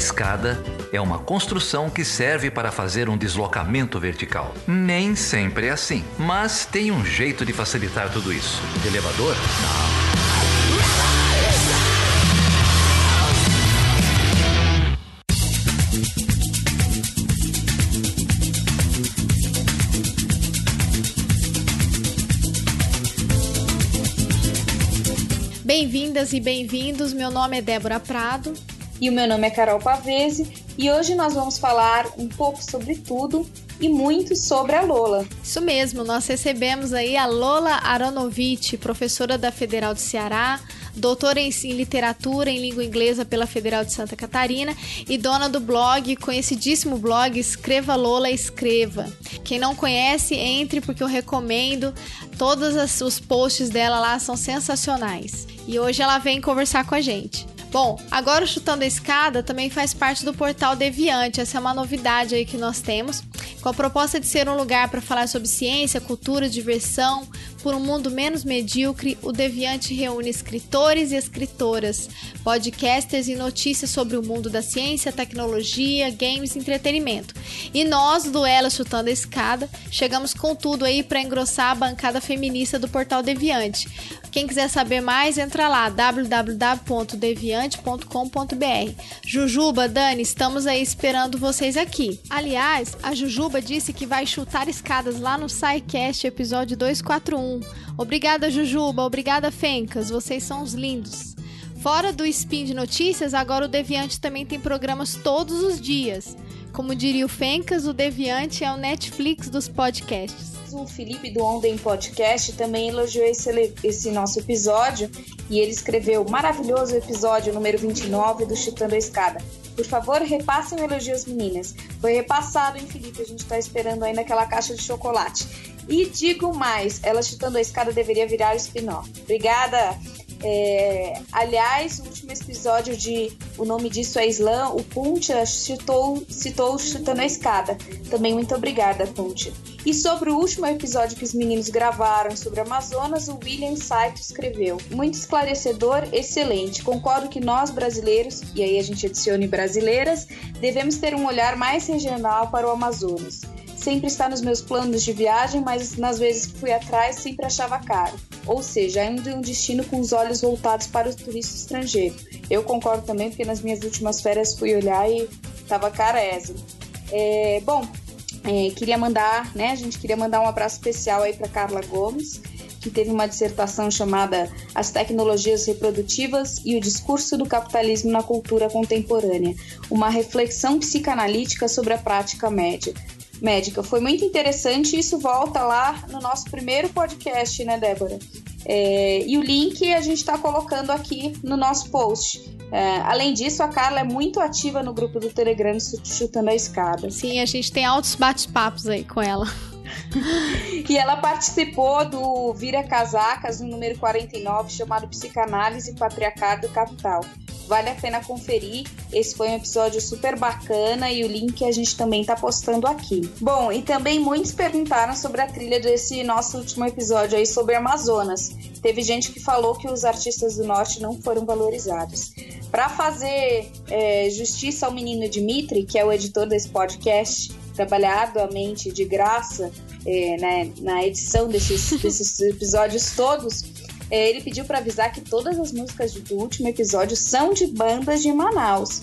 escada é uma construção que serve para fazer um deslocamento vertical. Nem sempre é assim, mas tem um jeito de facilitar tudo isso. elevador? Não. Bem-vindas e bem-vindos. Meu nome é Débora Prado. E o meu nome é Carol Pavese. E hoje nós vamos falar um pouco sobre tudo e muito sobre a Lola. Isso mesmo, nós recebemos aí a Lola Aronovitch, professora da Federal de Ceará, doutora em, em literatura em língua inglesa pela Federal de Santa Catarina e dona do blog, conhecidíssimo blog Escreva Lola Escreva. Quem não conhece, entre porque eu recomendo. Todos os posts dela lá são sensacionais e hoje ela vem conversar com a gente. Bom, agora o Chutando a Escada também faz parte do portal Deviante. Essa é uma novidade aí que nós temos. Com a proposta de ser um lugar para falar sobre ciência, cultura, diversão, por um mundo menos medíocre, o Deviante reúne escritores e escritoras, podcasters e notícias sobre o mundo da ciência, tecnologia, games e entretenimento. E nós, do Ela Chutando a Escada, chegamos com tudo aí para engrossar a bancada feminista do portal Deviante. Quem quiser saber mais, entra lá www.deviante.com.br. Jujuba, Dani, estamos aí esperando vocês aqui. Aliás, a Jujuba disse que vai chutar escadas lá no SciCast episódio 241. Obrigada, Jujuba. Obrigada, Fencas. Vocês são os lindos. Fora do Spin de Notícias, agora o Deviante também tem programas todos os dias. Como diria o Fencas, o Deviante é o Netflix dos podcasts o Felipe do Onden Podcast também elogiou esse, esse nosso episódio e ele escreveu maravilhoso episódio número 29 do Chutando a Escada. Por favor, repassem o elogio às meninas. Foi repassado, hein, Felipe? A gente tá esperando aí naquela caixa de chocolate. E digo mais, ela chutando a escada deveria virar spin-off. Obrigada! É, aliás, o último episódio de O Nome Disso é Islã, o Puncha citou, citou Chutando a Escada. Também muito obrigada, Puncha. E sobre o último episódio que os meninos gravaram sobre Amazonas, o William Saito escreveu: Muito esclarecedor, excelente. Concordo que nós brasileiros, e aí a gente adicione brasileiras, devemos ter um olhar mais regional para o Amazonas sempre está nos meus planos de viagem, mas nas vezes que fui atrás sempre achava caro. Ou seja, ainda um destino com os olhos voltados para o turista estrangeiro. Eu concordo também, porque nas minhas últimas férias fui olhar e estava carésimo. É, bom, é, queria mandar, né? A gente queria mandar um abraço especial aí para Carla Gomes, que teve uma dissertação chamada As Tecnologias Reprodutivas e o Discurso do Capitalismo na Cultura Contemporânea, uma reflexão psicanalítica sobre a prática média médica. Foi muito interessante e isso volta lá no nosso primeiro podcast, né, Débora? É, e o link a gente está colocando aqui no nosso post. É, além disso, a Carla é muito ativa no grupo do Telegram Chutando a Escada. Sim, a gente tem altos bate-papos aí com ela. e ela participou do Vira Casacas, no número 49, chamado Psicanálise e Patriarcado Capital. Vale a pena conferir. Esse foi um episódio super bacana e o link a gente também tá postando aqui. Bom, e também muitos perguntaram sobre a trilha desse nosso último episódio aí sobre Amazonas. Teve gente que falou que os artistas do norte não foram valorizados. Para fazer é, justiça ao menino Dimitri, que é o editor desse podcast, trabalhado a mente de graça é, né, na edição desses, desses episódios todos, ele pediu para avisar que todas as músicas do último episódio são de bandas de Manaus.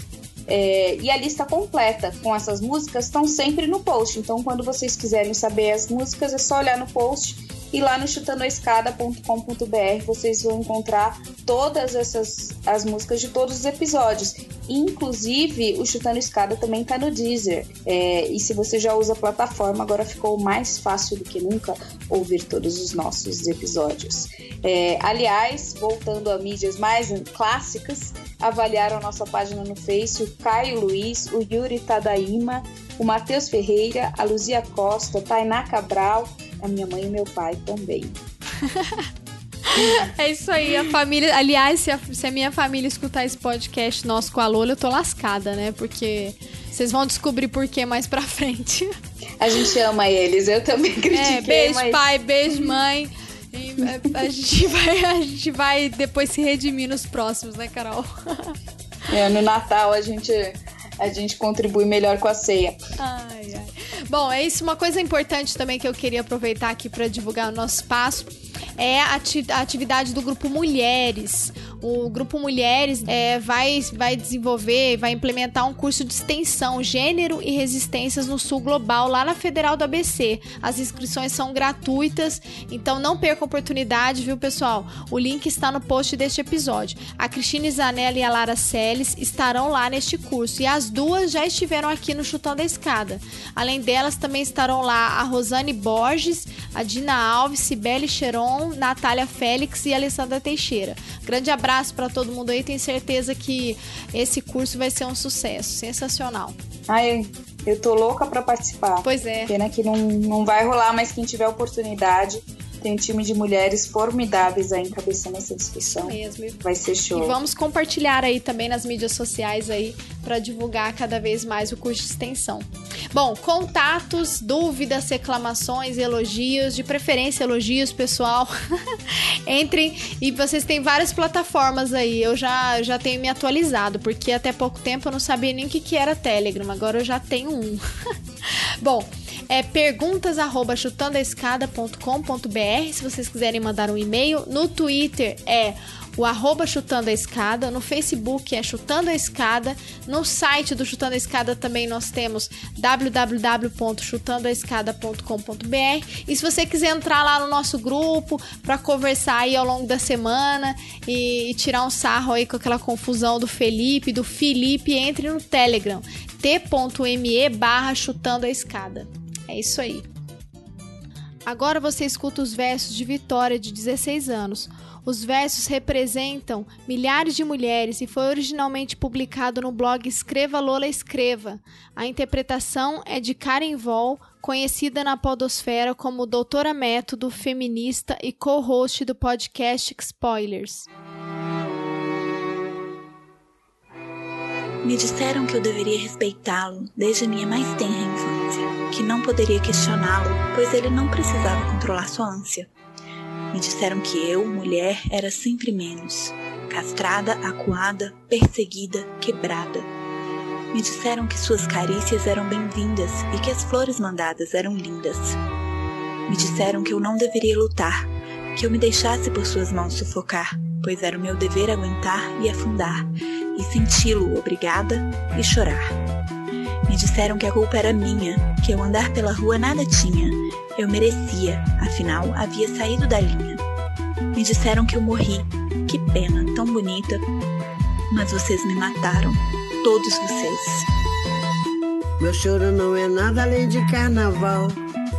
É, e a lista completa com essas músicas estão sempre no post. Então, quando vocês quiserem saber as músicas, é só olhar no post e lá no chutandoescada.com.br vocês vão encontrar todas essas as músicas de todos os episódios. Inclusive, o Chutando Escada também está no Deezer. É, e se você já usa a plataforma, agora ficou mais fácil do que nunca ouvir todos os nossos episódios. É, aliás, voltando a mídias mais clássicas, avaliaram a nossa página no Face o Caio Luiz, o Yuri Tadaima, o Matheus Ferreira, a Luzia Costa, Tainá Cabral, a minha mãe e meu pai também. É isso aí, a família. Aliás, se a, se a, minha família escutar esse podcast nosso com a Lola, eu tô lascada, né? Porque vocês vão descobrir por que mais pra frente. A gente ama eles, eu também critiquei. É, beijo, mas... pai, beijo, mãe. A, a, gente vai, a gente vai depois se redimir nos próximos, né, Carol? É, no Natal a gente a gente contribui melhor com a ceia. Ai, ai. Bom, é isso. Uma coisa importante também que eu queria aproveitar aqui para divulgar o nosso espaço é a atividade do grupo Mulheres. O grupo Mulheres é, vai, vai desenvolver, vai implementar um curso de extensão Gênero e Resistências no Sul Global, lá na Federal do ABC. As inscrições são gratuitas, então não perca a oportunidade, viu, pessoal? O link está no post deste episódio. A Cristina Zanella e a Lara Celes estarão lá neste curso e as duas já estiveram aqui no Chutando a Escada. Além delas, também estarão lá a Rosane Borges, a Dina Alves, Sibeli Cheron, Natália Félix e Alessandra Teixeira. Grande abraço abraço para todo mundo aí. Tenho certeza que esse curso vai ser um sucesso. Sensacional. Ai, eu tô louca para participar. Pois é. Pena que não, não vai rolar, mas quem tiver oportunidade, tem um time de mulheres formidáveis aí encabeçando essa discussão. Mesmo. Vai ser show. E vamos compartilhar aí também nas mídias sociais aí para divulgar cada vez mais o curso de extensão. Bom, contatos, dúvidas, reclamações, elogios, de preferência elogios, pessoal. Entrem e vocês têm várias plataformas aí. Eu já, já tenho me atualizado, porque até pouco tempo eu não sabia nem o que, que era Telegram, agora eu já tenho um. Bom, é perguntas arroba chutandoaescada.com.br se vocês quiserem mandar um e-mail. No Twitter é o arroba Chutando a Escada, no Facebook é Chutando a Escada, no site do Chutando a Escada também nós temos www.chutandoaescada.com.br e se você quiser entrar lá no nosso grupo para conversar aí ao longo da semana e, e, tirar um sarro aí com aquela confusão do Felipe, do Felipe, entre no Telegram t.me barra Chutando a Escada. É isso aí. Agora você escuta os versos de Vitória, de 16 anos. Os versos representam milhares de mulheres e foi originalmente publicado no blog Escreva Lola Escreva. A interpretação é de Karen Vol, conhecida na podosfera como doutora método, feminista e co-host do podcast Spoilers. Me disseram que eu deveria respeitá-lo desde a minha mais tenra infância, que não poderia questioná-lo, pois ele não precisava controlar sua ânsia. Me disseram que eu, mulher, era sempre menos, castrada, acuada, perseguida, quebrada. Me disseram que suas carícias eram bem-vindas e que as flores mandadas eram lindas. Me disseram que eu não deveria lutar, que eu me deixasse por suas mãos sufocar, pois era o meu dever aguentar e afundar, e senti-lo obrigada e chorar. Me disseram que a culpa era minha, que eu andar pela rua nada tinha. Eu merecia, afinal havia saído da linha. Me disseram que eu morri. Que pena, tão bonita. Mas vocês me mataram, todos vocês. Meu choro não é nada além de carnaval.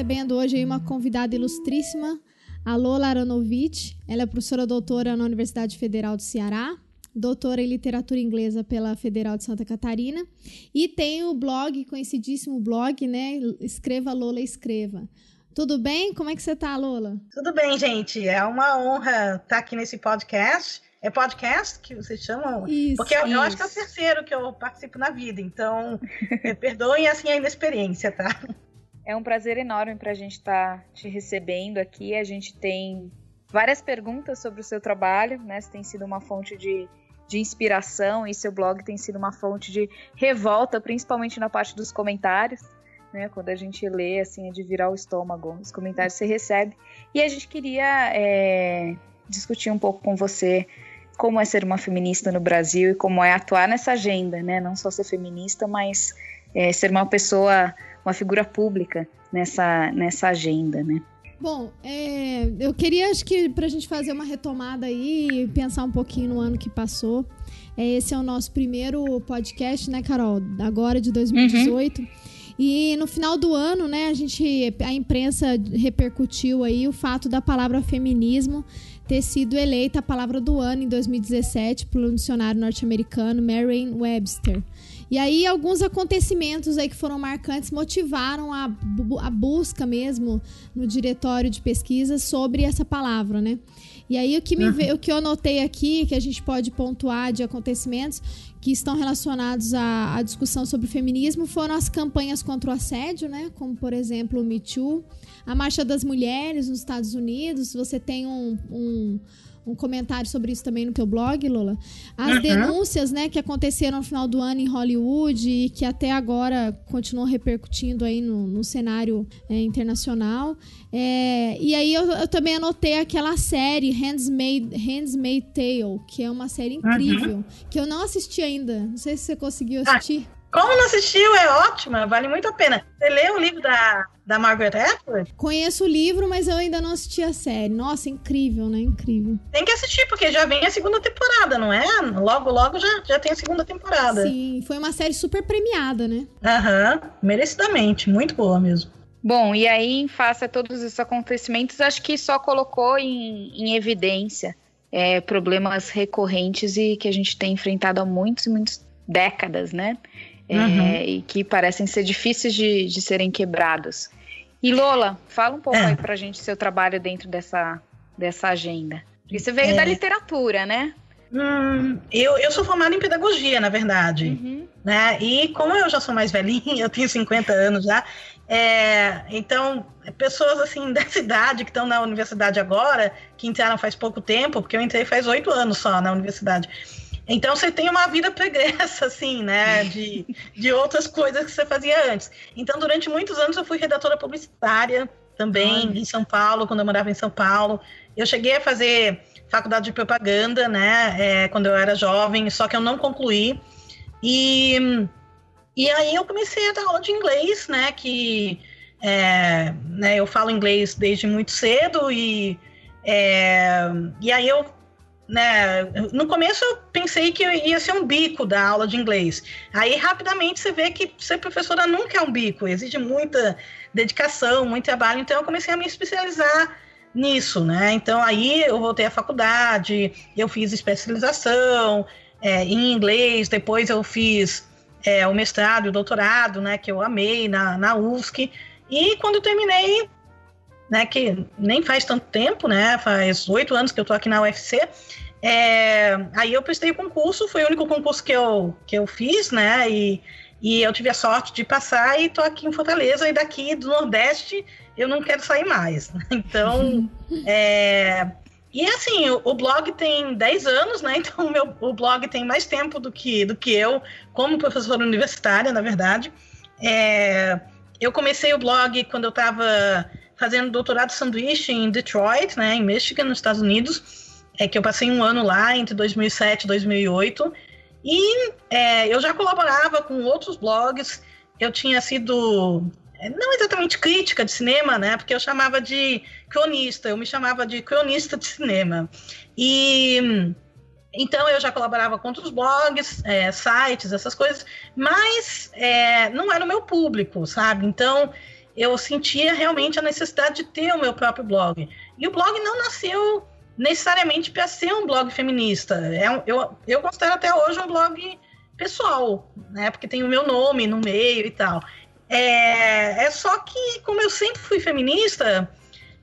recebendo hoje uma convidada ilustríssima, a Lola Aronovich. Ela é professora doutora na Universidade Federal do Ceará, doutora em literatura inglesa pela Federal de Santa Catarina e tem o blog, conhecidíssimo blog, né? Escreva Lola Escreva. Tudo bem? Como é que você está, Lola? Tudo bem, gente. É uma honra estar aqui nesse podcast. É podcast que vocês chamam? Isso, Porque eu, eu acho que é o terceiro que eu participo na vida, então perdoem assim a inexperiência, tá? É um prazer enorme para a gente estar tá te recebendo aqui. A gente tem várias perguntas sobre o seu trabalho, né? Você tem sido uma fonte de, de inspiração e seu blog tem sido uma fonte de revolta, principalmente na parte dos comentários. né? Quando a gente lê, assim, é de virar o estômago, os comentários você recebe. E a gente queria é, discutir um pouco com você como é ser uma feminista no Brasil e como é atuar nessa agenda, né? Não só ser feminista, mas é, ser uma pessoa, uma figura pública nessa, nessa agenda, né? Bom, é, eu queria, acho que, para a gente fazer uma retomada aí e pensar um pouquinho no ano que passou. É, esse é o nosso primeiro podcast, né, Carol? Agora de 2018. Uhum. E no final do ano, né, a gente, a imprensa repercutiu aí o fato da palavra feminismo ter sido eleita a palavra do ano em 2017 pelo dicionário norte-americano Merriam-Webster. E aí alguns acontecimentos aí que foram marcantes motivaram a, a busca mesmo no diretório de pesquisa sobre essa palavra, né? E aí o que, me uhum. o que eu anotei aqui, que a gente pode pontuar de acontecimentos que estão relacionados à, à, discussão sobre feminismo, foram as campanhas contra o assédio, né? Como por exemplo o Me Too, a Marcha das Mulheres nos Estados Unidos. Você tem um, um um comentário sobre isso também no teu blog, Lola. As uhum. denúncias, né, que aconteceram no final do ano em Hollywood e que até agora continuam repercutindo aí no, no cenário é, internacional. É, e aí eu, eu, também anotei aquela série Handsmaid, Handsmaid Tale, que é uma série incrível, uhum. que eu não assisti ainda. Não sei se você conseguiu assistir. Ah. Como não assistiu, é ótima, vale muito a pena. Você leu o livro da, da Margaret Atwood? Conheço o livro, mas eu ainda não assisti a série. Nossa, incrível, né? Incrível. Tem que assistir, porque já vem a segunda temporada, não é? Logo, logo já, já tem a segunda temporada. Sim, foi uma série super premiada, né? Aham, merecidamente. Muito boa mesmo. Bom, e aí, em face a todos esses acontecimentos, acho que só colocou em, em evidência é, problemas recorrentes e que a gente tem enfrentado há muitas e muitas décadas, né? Uhum. é, e que parecem ser difíceis de, de serem quebrados. E Lola, fala um pouco é. aí pra gente seu trabalho dentro dessa, dessa agenda. Porque você veio é. da literatura, né? Hum, eu, eu sou formada em pedagogia, na verdade. Uhum. Né? E como eu já sou mais velhinha, eu tenho 50 anos já, é, então, pessoas assim dessa idade que estão na universidade agora, que entraram faz pouco tempo, porque eu entrei faz oito anos só na universidade. Então você tem uma vida pregressa, assim, né? De, de outras coisas que você fazia antes. Então, durante muitos anos, eu fui redatora publicitária também Ai. em São Paulo, quando eu morava em São Paulo. Eu cheguei a fazer faculdade de propaganda, né? É, quando eu era jovem, só que eu não concluí. E, e aí eu comecei a dar aula de inglês, né? Que é, né, eu falo inglês desde muito cedo e, é, e aí eu né? No começo eu pensei que ia ser um bico da aula de inglês. Aí rapidamente você vê que ser professora nunca é um bico, exige muita dedicação, muito trabalho. Então eu comecei a me especializar nisso, né? Então aí eu voltei à faculdade, eu fiz especialização é, em inglês, depois eu fiz é, o mestrado e o doutorado, né? Que eu amei na, na UFSC. E quando eu terminei, né, que nem faz tanto tempo, né, faz oito anos que eu tô aqui na UFC, é, aí eu prestei o concurso, foi o único concurso que eu, que eu fiz, né, e, e eu tive a sorte de passar e tô aqui em Fortaleza, e daqui do Nordeste eu não quero sair mais. Então, é, e assim, o, o, blog tem 10 anos, né? Então o, meu, o blog tem mais tempo do que, do que eu, como professora universitária, na verdade. É, eu comecei o blog quando eu estava fazendo doutorado sanduíche em Detroit, né, em Michigan, nos Estados Unidos, é que eu passei um ano lá entre 2007 e 2008. E é, eu já colaborava com outros blogs. Eu tinha sido é, não exatamente crítica de cinema, né? Porque eu chamava de cronista, eu me chamava de cronista de cinema. E então eu já colaborava com outros blogs, é, sites, essas coisas, mas é, não era o meu público, sabe? Então eu sentia realmente a necessidade de ter o meu próprio blog. E o blog não nasceu necessariamente para ser um blog feminista. É um, eu, eu considero até hoje um blog pessoal, né? Porque tem o meu nome no meio e tal. É, é só que, como eu sempre fui feminista,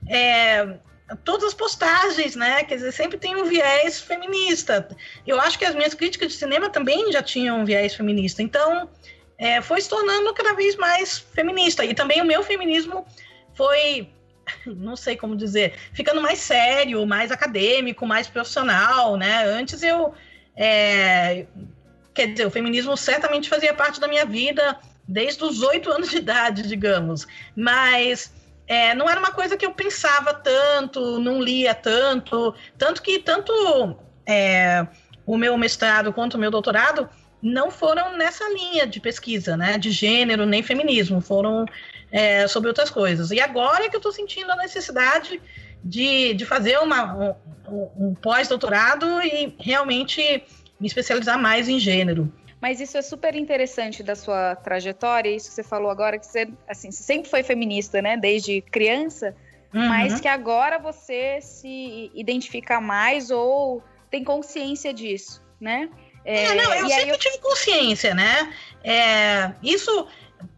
é, todas as postagens, né? Quer dizer, sempre tem um viés feminista. Eu acho que as minhas críticas de cinema também já tinham um viés feminista. Então, é, foi se tornando cada vez mais feminista. E também o meu feminismo foi, não sei como dizer, ficando mais sério, mais acadêmico, mais profissional, né? Antes eu. É, quer dizer, o feminismo certamente fazia parte da minha vida desde os oito anos de idade, digamos. Mas é, não era uma coisa que eu pensava tanto, não lia tanto, tanto que tanto é, o meu mestrado quanto o meu doutorado não foram nessa linha de pesquisa, né, de gênero nem feminismo, foram é, sobre outras coisas. E agora é que eu estou sentindo a necessidade de, de fazer uma, um, um pós-doutorado e realmente me especializar mais em gênero. Mas isso é super interessante da sua trajetória, isso que você falou agora, que você, assim, você sempre foi feminista, né, desde criança, uhum. mas que agora você se identifica mais ou tem consciência disso, né? É, é não, eu sempre eu... tive consciência, né? É, isso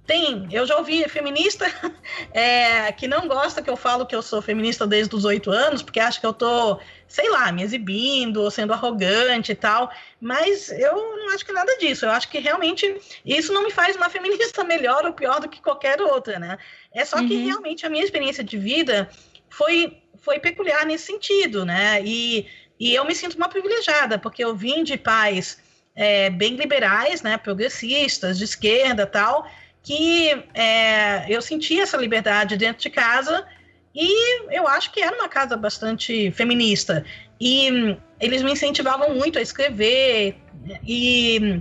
tem, eu já ouvi feminista é, que não gosta que eu falo que eu sou feminista desde os oito anos, porque acha que eu tô, sei lá, me exibindo, ou sendo arrogante e tal. Mas eu não acho que nada disso. Eu acho que realmente isso não me faz uma feminista melhor ou pior do que qualquer outra, né? É só uhum. que realmente a minha experiência de vida foi, foi peculiar nesse sentido, né? E, e eu me sinto uma privilegiada, porque eu vim de pais é, bem liberais, né? Progressistas, de esquerda tal que é, eu sentia essa liberdade dentro de casa e eu acho que era uma casa bastante feminista. E hum, eles me incentivavam muito a escrever e,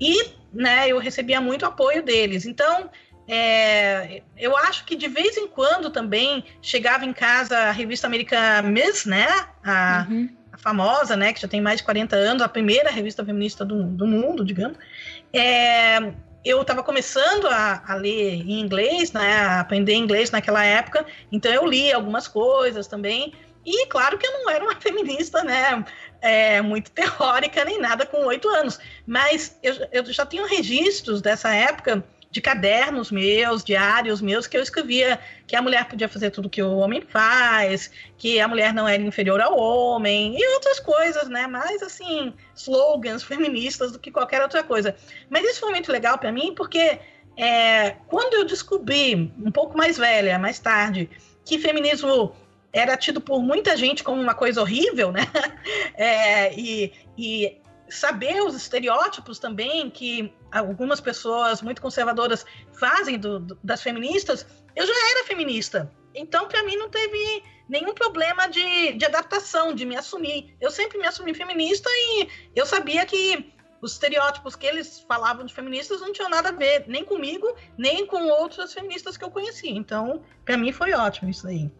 e né, eu recebia muito apoio deles. Então, é, eu acho que de vez em quando também chegava em casa a revista americana Miss, né? A, uhum. a, famosa, né? Que já tem mais de 40 anos, a primeira revista feminista do, do mundo, digamos. É, eu estava começando a, a, ler em inglês, né, a aprender inglês naquela época, então eu li algumas coisas também. E claro que eu não era uma feminista, né, é, muito teórica nem nada com oito anos, mas eu, eu já tenho registros dessa época de cadernos meus, diários meus, que eu escrevia que a mulher podia fazer tudo que o homem faz, que a mulher não era inferior ao homem, e outras coisas, né? Mais assim, slogans feministas do que qualquer outra coisa. Mas isso foi muito legal para mim, porque é, quando eu descobri, um pouco mais velha, mais tarde, que feminismo era tido por muita gente como uma coisa horrível, né? É, e, e saber os estereótipos também que algumas pessoas muito conservadoras fazem do, do, das feministas, eu já era feminista. Então, para mim, não teve nenhum problema de, de adaptação, de me assumir. Eu sempre me assumi feminista e eu sabia que os estereótipos que eles falavam de feministas não tinham nada a ver, nem comigo, nem com outras feministas que eu conheci. Então, para mim foi ótimo isso aí.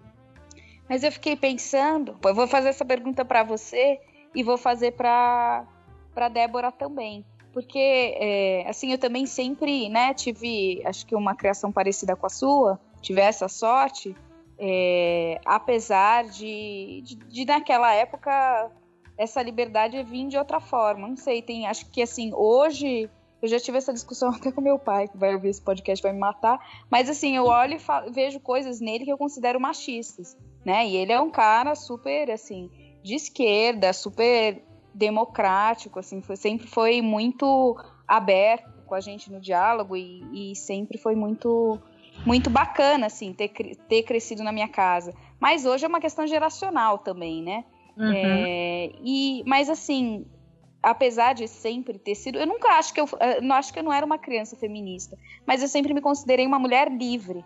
Mas eu fiquei pensando, eu vou fazer essa pergunta para você e vou fazer para para Débora também. Porque, é, assim, eu também sempre, né, tive, acho que uma criação parecida com a sua, tive essa sorte, é, apesar de, de, de, naquela época, essa liberdade vir de outra forma. Não sei, tem, acho que, assim, hoje, eu já tive essa discussão até com meu pai, que vai ouvir esse podcast, vai me matar, mas, assim, eu olho e falo, vejo coisas nele que eu considero machistas, né, e ele é um cara super, assim, de esquerda, super democrático, assim, foi, sempre foi muito aberto com a gente no diálogo e, e sempre foi muito muito bacana, assim, ter, ter crescido na minha casa. Mas hoje é uma questão geracional também, né? Uhum. É, e, mas assim, apesar de sempre ter sido, eu nunca acho que eu, não acho que eu não era uma criança feminista, mas eu sempre me considerei uma mulher livre.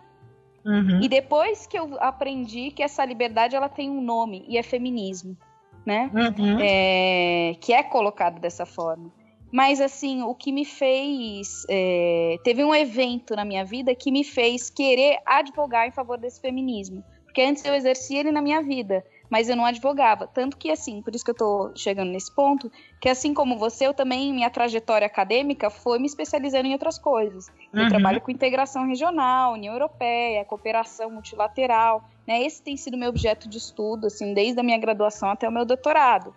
Uhum. E depois que eu aprendi que essa liberdade ela tem um nome e é feminismo né? Uhum. É, que é colocado dessa forma. Mas, assim, o que me fez. É, teve um evento na minha vida que me fez querer advogar em favor desse feminismo. Porque antes eu exercia ele na minha vida mas eu não advogava. Tanto que, assim, por isso que eu tô chegando nesse ponto, que assim como você, eu também, minha trajetória acadêmica foi me especializando em outras coisas. Eu uhum. trabalho com integração regional, União Europeia, cooperação multilateral, né? Esse tem sido meu objeto de estudo, assim, desde a minha graduação até o meu doutorado.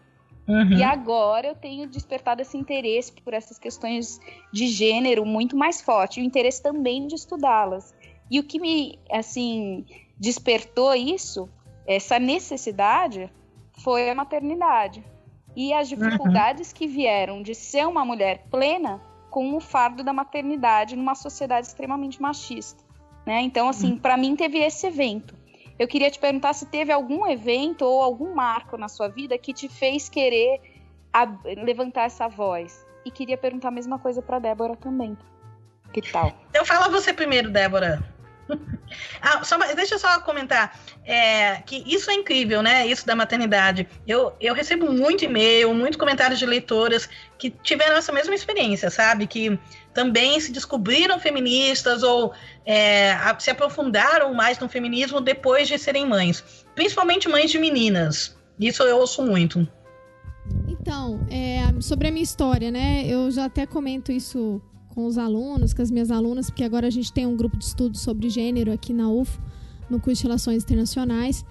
Uhum. E agora eu tenho despertado esse interesse por essas questões de gênero muito mais forte, e o interesse também de estudá-las. E o que me, assim, despertou isso essa necessidade foi a maternidade e as dificuldades uhum. que vieram de ser uma mulher plena com o fardo da maternidade numa sociedade extremamente machista, né? Então, assim, uhum. para mim teve esse evento. Eu queria te perguntar se teve algum evento ou algum marco na sua vida que te fez querer levantar essa voz. E queria perguntar a mesma coisa para Débora também. Que tal? Eu falo você primeiro, Débora. Ah, só, deixa eu só comentar é, que isso é incrível, né? Isso da maternidade. Eu, eu recebo muito e-mail, muito comentários de leitoras que tiveram essa mesma experiência, sabe? Que também se descobriram feministas ou é, se aprofundaram mais no feminismo depois de serem mães, principalmente mães de meninas. Isso eu ouço muito. Então, é, sobre a minha história, né? Eu já até comento isso com os alunos, com as minhas alunas, porque agora a gente tem um grupo de estudo sobre gênero aqui na UFO, no curso de Relações Internacionais.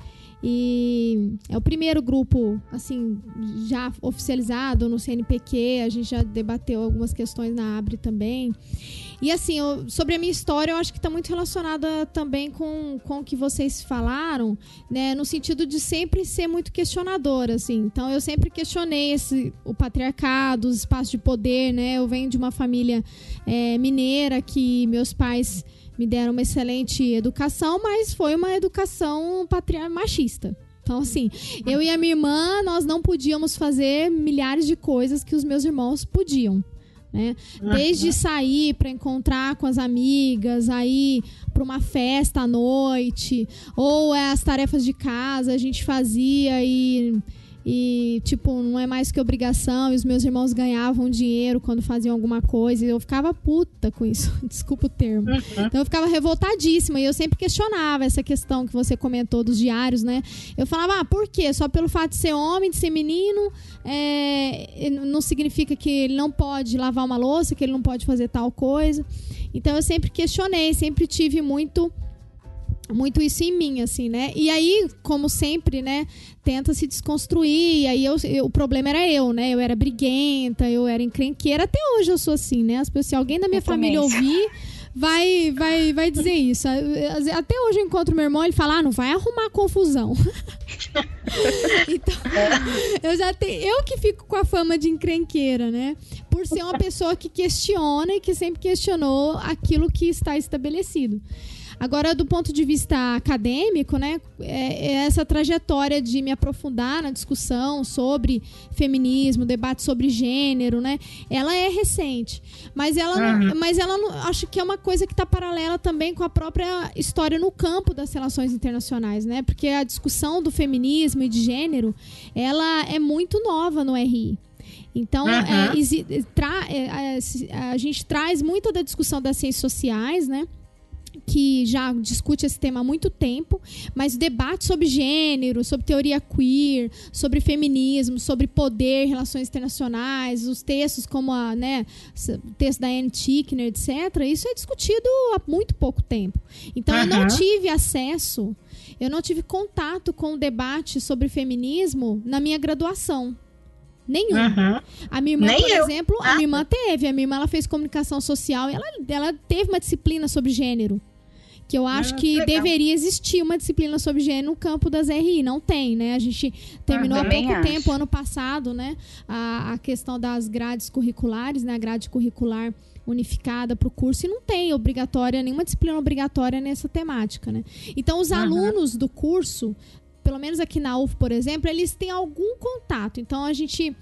E é o primeiro grupo, assim, já oficializado no CNPq. A gente já debateu algumas questões na Abre também. E assim, eu, sobre a minha história, eu acho que está muito relacionada também com, com o que vocês falaram, né? No sentido de sempre ser muito questionadora, assim. Então, eu sempre questionei esse, o patriarcado, os espaços de poder, né? Eu venho de uma família é, mineira que meus pais me deram uma excelente educação, mas foi uma educação patriar machista. Então, assim, eu e a minha irmã, nós não podíamos fazer milhares de coisas que os meus irmãos podiam. Né? Desde sair para encontrar com as amigas, aí para uma festa à noite, ou as tarefas de casa a gente fazia e e, tipo, não é mais que obrigação. E os meus irmãos ganhavam dinheiro quando faziam alguma coisa. E eu ficava puta com isso. Desculpa o termo. Uhum. Então eu ficava revoltadíssima. E eu sempre questionava essa questão que você comentou dos diários, né? Eu falava, ah, por quê? Só pelo fato de ser homem, de ser menino, é... não significa que ele não pode lavar uma louça, que ele não pode fazer tal coisa. Então eu sempre questionei, sempre tive muito muito isso em mim, assim, né? E aí, como sempre, né, tenta se desconstruir, e aí eu, eu, o problema era eu, né? Eu era briguenta, eu era encrenqueira, até hoje eu sou assim, né? As pessoas, se alguém da minha eu família ouvir, vai, vai, vai dizer isso. Até hoje eu encontro meu irmão, ele fala, ah, não vai arrumar confusão. então, eu já tenho, eu que fico com a fama de encrenqueira, né? Por ser uma pessoa que questiona e que sempre questionou aquilo que está estabelecido. Agora, do ponto de vista acadêmico, né, é, é essa trajetória de me aprofundar na discussão sobre feminismo, debate sobre gênero, né, ela é recente. Mas ela, uhum. não, mas ela não, acho que é uma coisa que está paralela também com a própria história no campo das relações internacionais, né? Porque a discussão do feminismo e de gênero, ela é muito nova no RI. Então, uhum. é, é, a, a gente traz muito da discussão das ciências sociais, né? Que já discute esse tema há muito tempo, mas debate sobre gênero, sobre teoria queer, sobre feminismo, sobre poder, relações internacionais, os textos como a, né, o texto da Anne Tickner, etc. Isso é discutido há muito pouco tempo. Então, uhum. eu não tive acesso, eu não tive contato com o debate sobre feminismo na minha graduação. Nenhum. Uhum. A minha irmã, Nem por eu. exemplo, ah. a minha irmã teve. A minha irmã ela fez comunicação social e ela, ela teve uma disciplina sobre gênero. Que eu acho ah, que legal. deveria existir uma disciplina sobre gênero no campo das RI. Não tem, né? A gente terminou ah, há pouco acho. tempo, ano passado, né? A, a questão das grades curriculares, né? A grade curricular unificada para o curso e não tem obrigatória, nenhuma disciplina obrigatória nessa temática, né? Então, os uhum. alunos do curso pelo menos aqui na UF, por exemplo, eles têm algum contato. Então a gente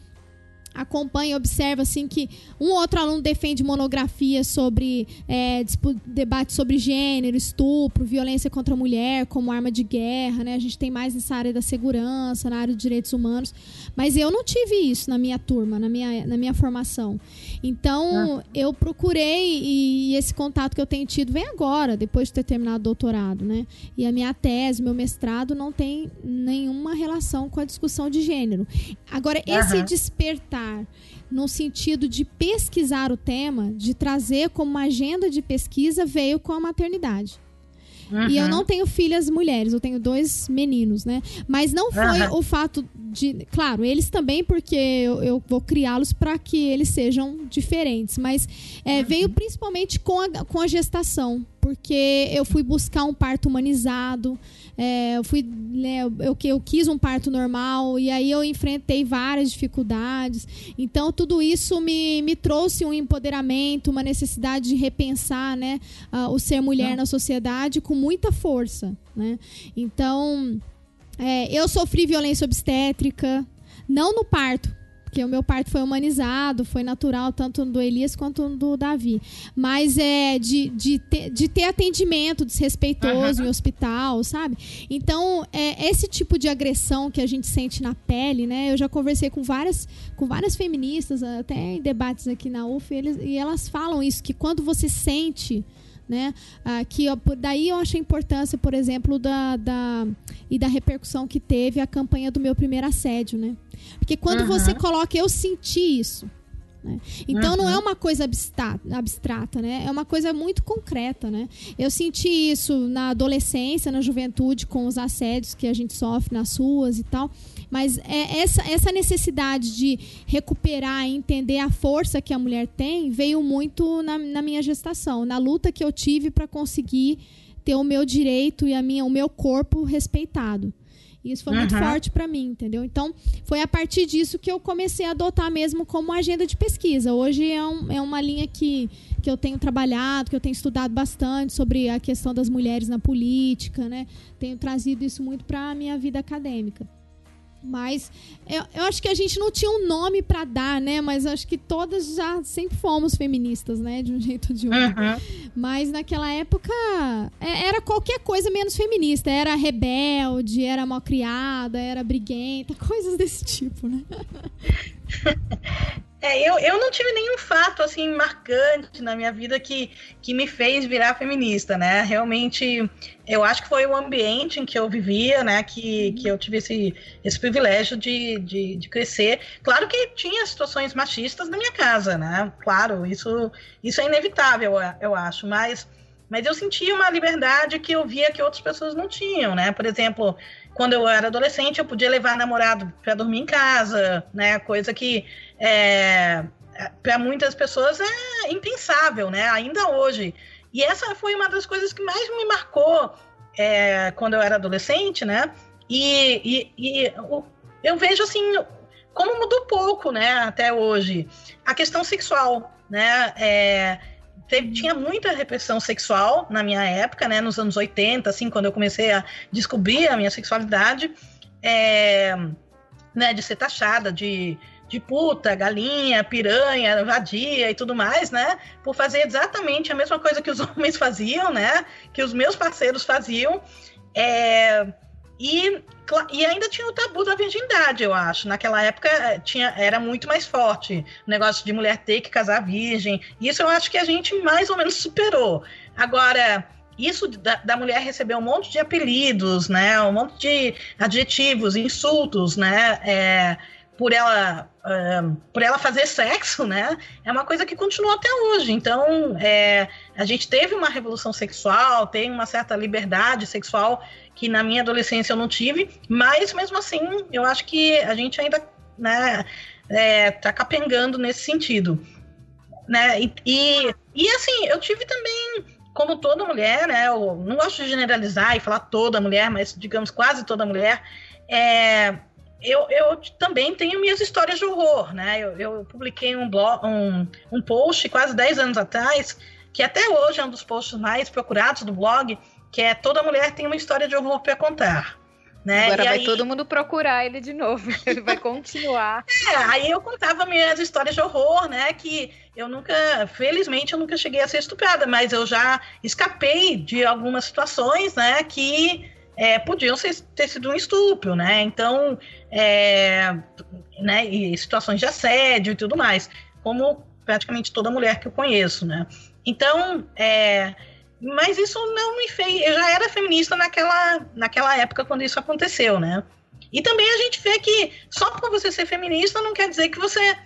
acompanha e observa assim que um outro aluno defende monografia sobre é, debate sobre gênero, estupro, violência contra a mulher como arma de guerra, né? A gente tem mais nessa área da segurança, na área dos direitos humanos, mas eu não tive isso na minha turma, na minha, na minha formação. Então ah. eu procurei e esse contato que eu tenho tido vem agora, depois de ter terminado o doutorado, né? E a minha tese, meu mestrado não tem nenhuma relação com a discussão de gênero. Agora esse despertar no sentido de pesquisar o tema, de trazer como uma agenda de pesquisa, veio com a maternidade. Uhum. E eu não tenho filhas mulheres, eu tenho dois meninos, né? Mas não foi uhum. o fato de. Claro, eles também, porque eu, eu vou criá-los para que eles sejam diferentes. Mas é, uhum. veio principalmente com a, com a gestação. Porque eu fui buscar um parto humanizado. É, eu fui né, eu, eu quis um parto normal e aí eu enfrentei várias dificuldades então tudo isso me, me trouxe um empoderamento uma necessidade de repensar né uh, o ser mulher na sociedade com muita força né então é, eu sofri violência obstétrica não no parto porque o meu parto foi humanizado, foi natural, tanto do Elias quanto do Davi. Mas é de, de, ter, de ter atendimento desrespeitoso uhum. em hospital, sabe? Então, é, esse tipo de agressão que a gente sente na pele, né? Eu já conversei com várias, com várias feministas, até em debates aqui na UF, eles, e elas falam isso, que quando você sente né? Ah, que daí eu acho a importância, por exemplo, da, da e da repercussão que teve a campanha do meu primeiro assédio, né? Porque quando uhum. você coloca eu senti isso, né? Então uhum. não é uma coisa abstrata, abstrata, né? É uma coisa muito concreta, né? Eu senti isso na adolescência, na juventude, com os assédios que a gente sofre nas ruas e tal. Mas é essa, essa necessidade de recuperar e entender a força que a mulher tem veio muito na, na minha gestação, na luta que eu tive para conseguir ter o meu direito e a minha, o meu corpo respeitado. E isso foi uhum. muito forte para mim, entendeu? Então, foi a partir disso que eu comecei a adotar mesmo como agenda de pesquisa. Hoje é, um, é uma linha que, que eu tenho trabalhado, que eu tenho estudado bastante sobre a questão das mulheres na política, né? Tenho trazido isso muito para a minha vida acadêmica. Mas eu, eu acho que a gente não tinha um nome para dar, né? Mas acho que todas já sempre fomos feministas, né? De um jeito ou de outro. Uhum. Mas naquela época é, era qualquer coisa menos feminista. Era rebelde, era malcriada, era briguenta, coisas desse tipo, né? É, eu, eu não tive nenhum fato assim marcante na minha vida que, que me fez virar feminista, né? Realmente, eu acho que foi o ambiente em que eu vivia, né? Que, que eu tive esse, esse privilégio de, de, de crescer. Claro que tinha situações machistas na minha casa, né? Claro, isso, isso é inevitável, eu acho, mas, mas eu sentia uma liberdade que eu via que outras pessoas não tinham, né? Por exemplo, quando eu era adolescente, eu podia levar namorado para dormir em casa, né? Coisa que é, para muitas pessoas é impensável, né? Ainda hoje. E essa foi uma das coisas que mais me marcou é, quando eu era adolescente, né? E, e, e eu vejo assim como mudou pouco, né? Até hoje a questão sexual, né? É, teve, tinha muita repressão sexual na minha época, né? Nos anos 80, assim, quando eu comecei a descobrir a minha sexualidade, é, né? De ser taxada de, de puta, galinha, piranha, vadia e tudo mais, né? Por fazer exatamente a mesma coisa que os homens faziam, né? Que os meus parceiros faziam. É, e, e ainda tinha o tabu da virgindade, eu acho. Naquela época eh, tinha, era muito mais forte o negócio de mulher ter que casar virgem. Isso eu acho que a gente mais ou menos superou. Agora, isso da, da, mulher receber um monte de apelidos, né? Um monte de adjetivos, insultos, né? É, por ela uh, por ela fazer sexo, né? É uma coisa que continua até hoje. Então, é, a gente teve uma revolução sexual, tem uma certa liberdade sexual que na minha adolescência eu não tive, mas mesmo assim, eu acho que a gente ainda, né, é, tá capengando nesse sentido, né? E, e, e assim, eu tive também como toda mulher, né? Eu não gosto de generalizar e falar toda mulher, mas digamos quase toda mulher. É, eu, eu também tenho minhas histórias de horror, né? Eu, eu publiquei um, blog, um, um post quase 10 anos atrás, que até hoje é um dos posts mais procurados do blog, que é Toda Mulher tem uma história de horror para contar. Né? Agora e vai aí... todo mundo procurar ele de novo, ele vai continuar. É, aí eu contava minhas histórias de horror, né? Que eu nunca, felizmente, eu nunca cheguei a ser estuprada, mas eu já escapei de algumas situações, né? Que é, podiam ser, ter sido um estupro, né? Então, é, né, e situações de assédio e tudo mais, como praticamente toda mulher que eu conheço, né? Então, é, mas isso não me fez. Eu já era feminista naquela, naquela época quando isso aconteceu, né? E também a gente vê que só por você ser feminista não quer dizer que você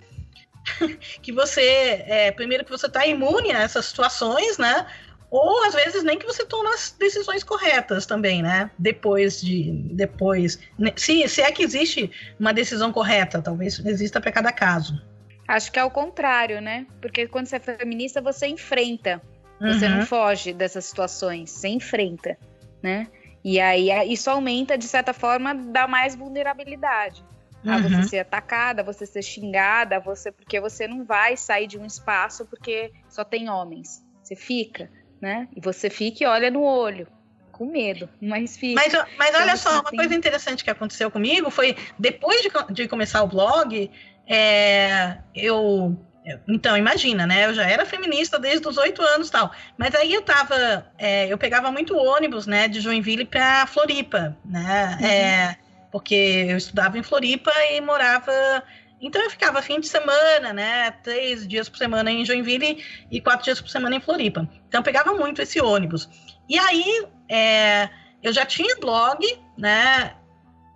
que você é, primeiro que você está imune a essas situações, né? Ou às vezes nem que você toma as decisões corretas também, né? Depois de. Depois. Né? Se, se é que existe uma decisão correta, talvez exista para cada caso. Acho que é o contrário, né? Porque quando você é feminista, você enfrenta. Você uhum. não foge dessas situações, você enfrenta, né? E aí isso aumenta, de certa forma, dá mais vulnerabilidade. Uhum. A você ser atacada, a você ser xingada, você porque você não vai sair de um espaço porque só tem homens. Você fica né? E você fica e olha no olho, com medo, mas fica. Mas, mas olha só, uma coisa interessante que aconteceu comigo foi, depois de, de começar o blog, é, eu então, imagina, né? Eu já era feminista desde os oito anos tal. Mas aí eu tava. É, eu pegava muito ônibus, né, de Joinville para Floripa, né? Uhum. É, porque eu estudava em Floripa e morava. Então eu ficava fim de semana, né? Três dias por semana em Joinville e quatro dias por semana em Floripa. Então eu pegava muito esse ônibus. E aí é, eu já tinha blog, né?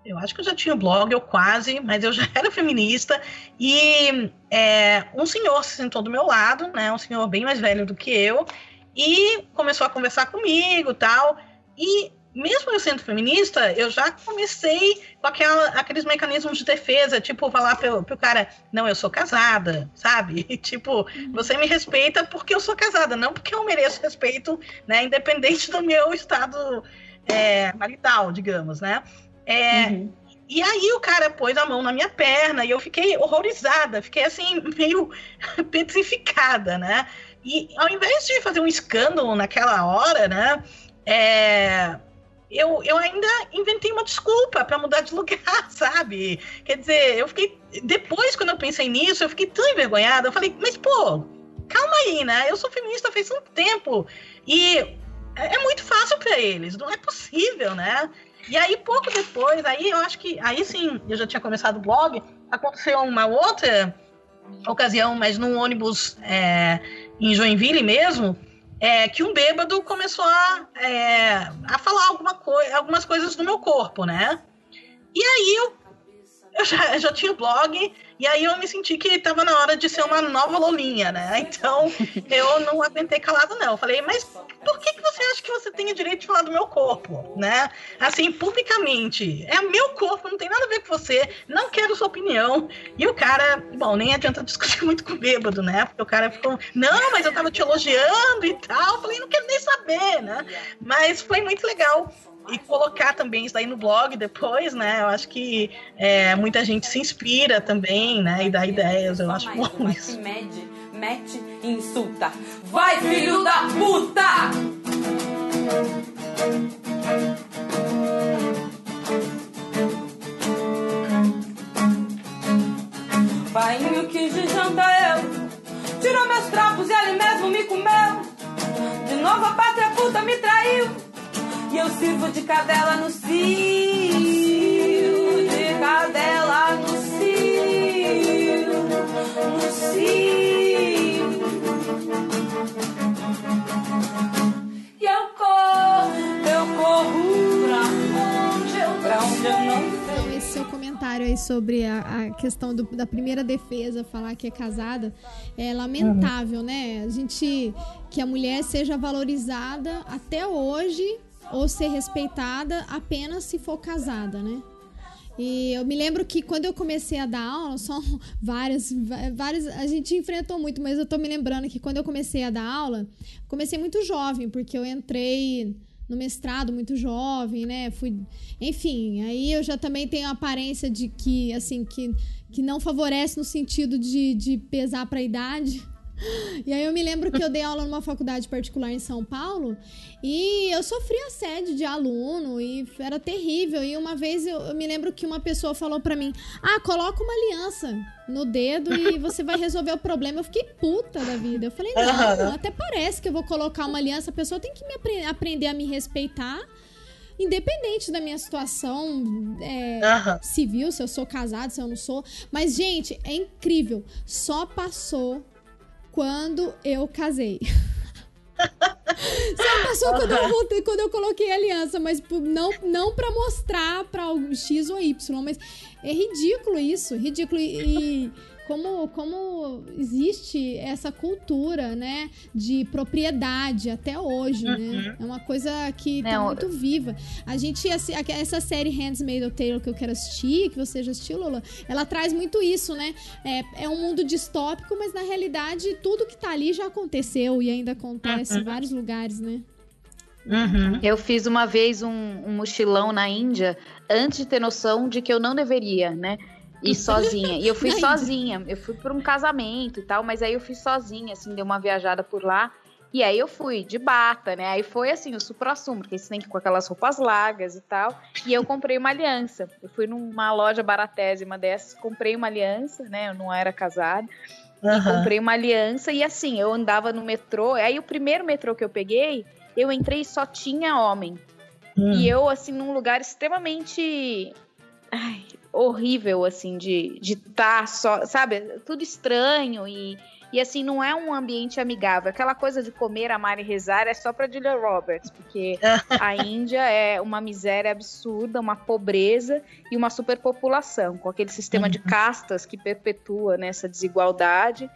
eu acho que eu já tinha blog, eu quase, mas eu já era feminista. E é, um senhor se sentou do meu lado, né? Um senhor bem mais velho do que eu, e começou a conversar comigo tal. E mesmo eu sendo feminista, eu já comecei com aquela, aqueles mecanismos de defesa, tipo, falar pro, pro cara, não, eu sou casada, sabe? E, tipo, uhum. você me respeita porque eu sou casada, não porque eu mereço respeito, né? Independente do meu estado é, marital, digamos, né? É, uhum. E aí o cara pôs a mão na minha perna e eu fiquei horrorizada, fiquei assim, meio petrificada, né? E ao invés de fazer um escândalo naquela hora, né? É, eu, eu ainda inventei uma desculpa para mudar de lugar, sabe? Quer dizer, eu fiquei. Depois, quando eu pensei nisso, eu fiquei tão envergonhada. Eu falei, mas pô, calma aí, né? Eu sou feminista faz tanto tempo. E é, é muito fácil para eles, não é possível, né? E aí, pouco depois, aí eu acho que. Aí sim, eu já tinha começado o blog. Aconteceu uma outra ocasião, mas num ônibus é, em Joinville mesmo, é, que um bêbado começou a, é, a falar alguma algumas coisas do meu corpo, né? E aí eu, eu já, já tinha o blog, e aí eu me senti que estava na hora de ser uma nova Lolinha, né? Então eu não aguentei calado, não. Eu falei, mas por que, que você acha que você tem o direito de falar do meu corpo, né? Assim, publicamente. É meu corpo, não tem nada a ver com você, não quero sua opinião. E o cara, bom, nem adianta discutir muito com o bêbado, né? Porque o cara ficou, não, mas eu tava te elogiando e tal. Eu falei, não quero nem saber, né? Mas foi muito legal e colocar também isso daí no blog depois, né? Eu acho que é, muita gente se inspira também, né? E dá ideias, eu acho bom isso. Se mede, mete e insulta. Vai, filho da puta! Painho que de janta eu Tirou meus trapos e ali mesmo me comeu De novo a pátria puta me traiu e eu sirvo de cadela no cio, de cadela no cio, no cio. E eu corro, eu corro pra onde eu, pra onde eu não então, esse seu comentário aí sobre a, a questão do, da primeira defesa, falar que é casada, é lamentável, uhum. né? A gente que a mulher seja valorizada até hoje ou ser respeitada apenas se for casada, né? E eu me lembro que quando eu comecei a dar aula, são várias, várias. A gente enfrentou muito, mas eu tô me lembrando que quando eu comecei a dar aula, comecei muito jovem, porque eu entrei no mestrado muito jovem, né? Fui, enfim, aí eu já também tenho a aparência de que, assim, que, que não favorece no sentido de, de pesar para a idade. E aí eu me lembro que eu dei aula numa faculdade particular em São Paulo e eu sofri assédio de aluno e era terrível. E uma vez eu, eu me lembro que uma pessoa falou para mim: "Ah, coloca uma aliança no dedo e você vai resolver o problema". Eu fiquei puta da vida. Eu falei: "Não, até parece que eu vou colocar uma aliança, a pessoa tem que me apre aprender a me respeitar". Independente da minha situação é, civil, se eu sou casado, se eu não sou. Mas, gente, é incrível. Só passou quando eu casei. Só passou quando eu, quando eu coloquei aliança, mas não, não para mostrar para X ou Y, mas é ridículo isso, ridículo. E, e como, como existe essa cultura, né, de propriedade até hoje, né? uhum. né? É uma coisa que tá muito viva. A gente, essa série Handsmaid Tale que eu quero assistir, que você já assistiu, Lola, ela traz muito isso, né? É, é um mundo distópico, mas na realidade tudo que tá ali já aconteceu e ainda acontece uhum. em vários lugares, né? Uhum. Eu fiz uma vez um, um mochilão na Índia antes de ter noção de que eu não deveria, né? E sozinha. E eu fui sozinha. Eu fui para um casamento e tal, mas aí eu fui sozinha, assim, dei uma viajada por lá. E aí eu fui de bata, né? Aí foi assim, o supra-sumo, porque você tem que ir com aquelas roupas largas e tal. E eu comprei uma aliança. Eu fui numa loja baratésima dessas, comprei uma aliança, né? Eu não era casada. Uhum. E comprei uma aliança e assim, eu andava no metrô. Aí o primeiro metrô que eu peguei, eu entrei e só tinha homem. Hum. E eu, assim, num lugar extremamente ai, horrível, assim, de estar tá só, sabe? Tudo estranho e e assim, não é um ambiente amigável. Aquela coisa de comer, amar e rezar é só pra Julia Roberts, porque a Índia é uma miséria absurda, uma pobreza e uma superpopulação, com aquele sistema uhum. de castas que perpetua nessa né, desigualdade.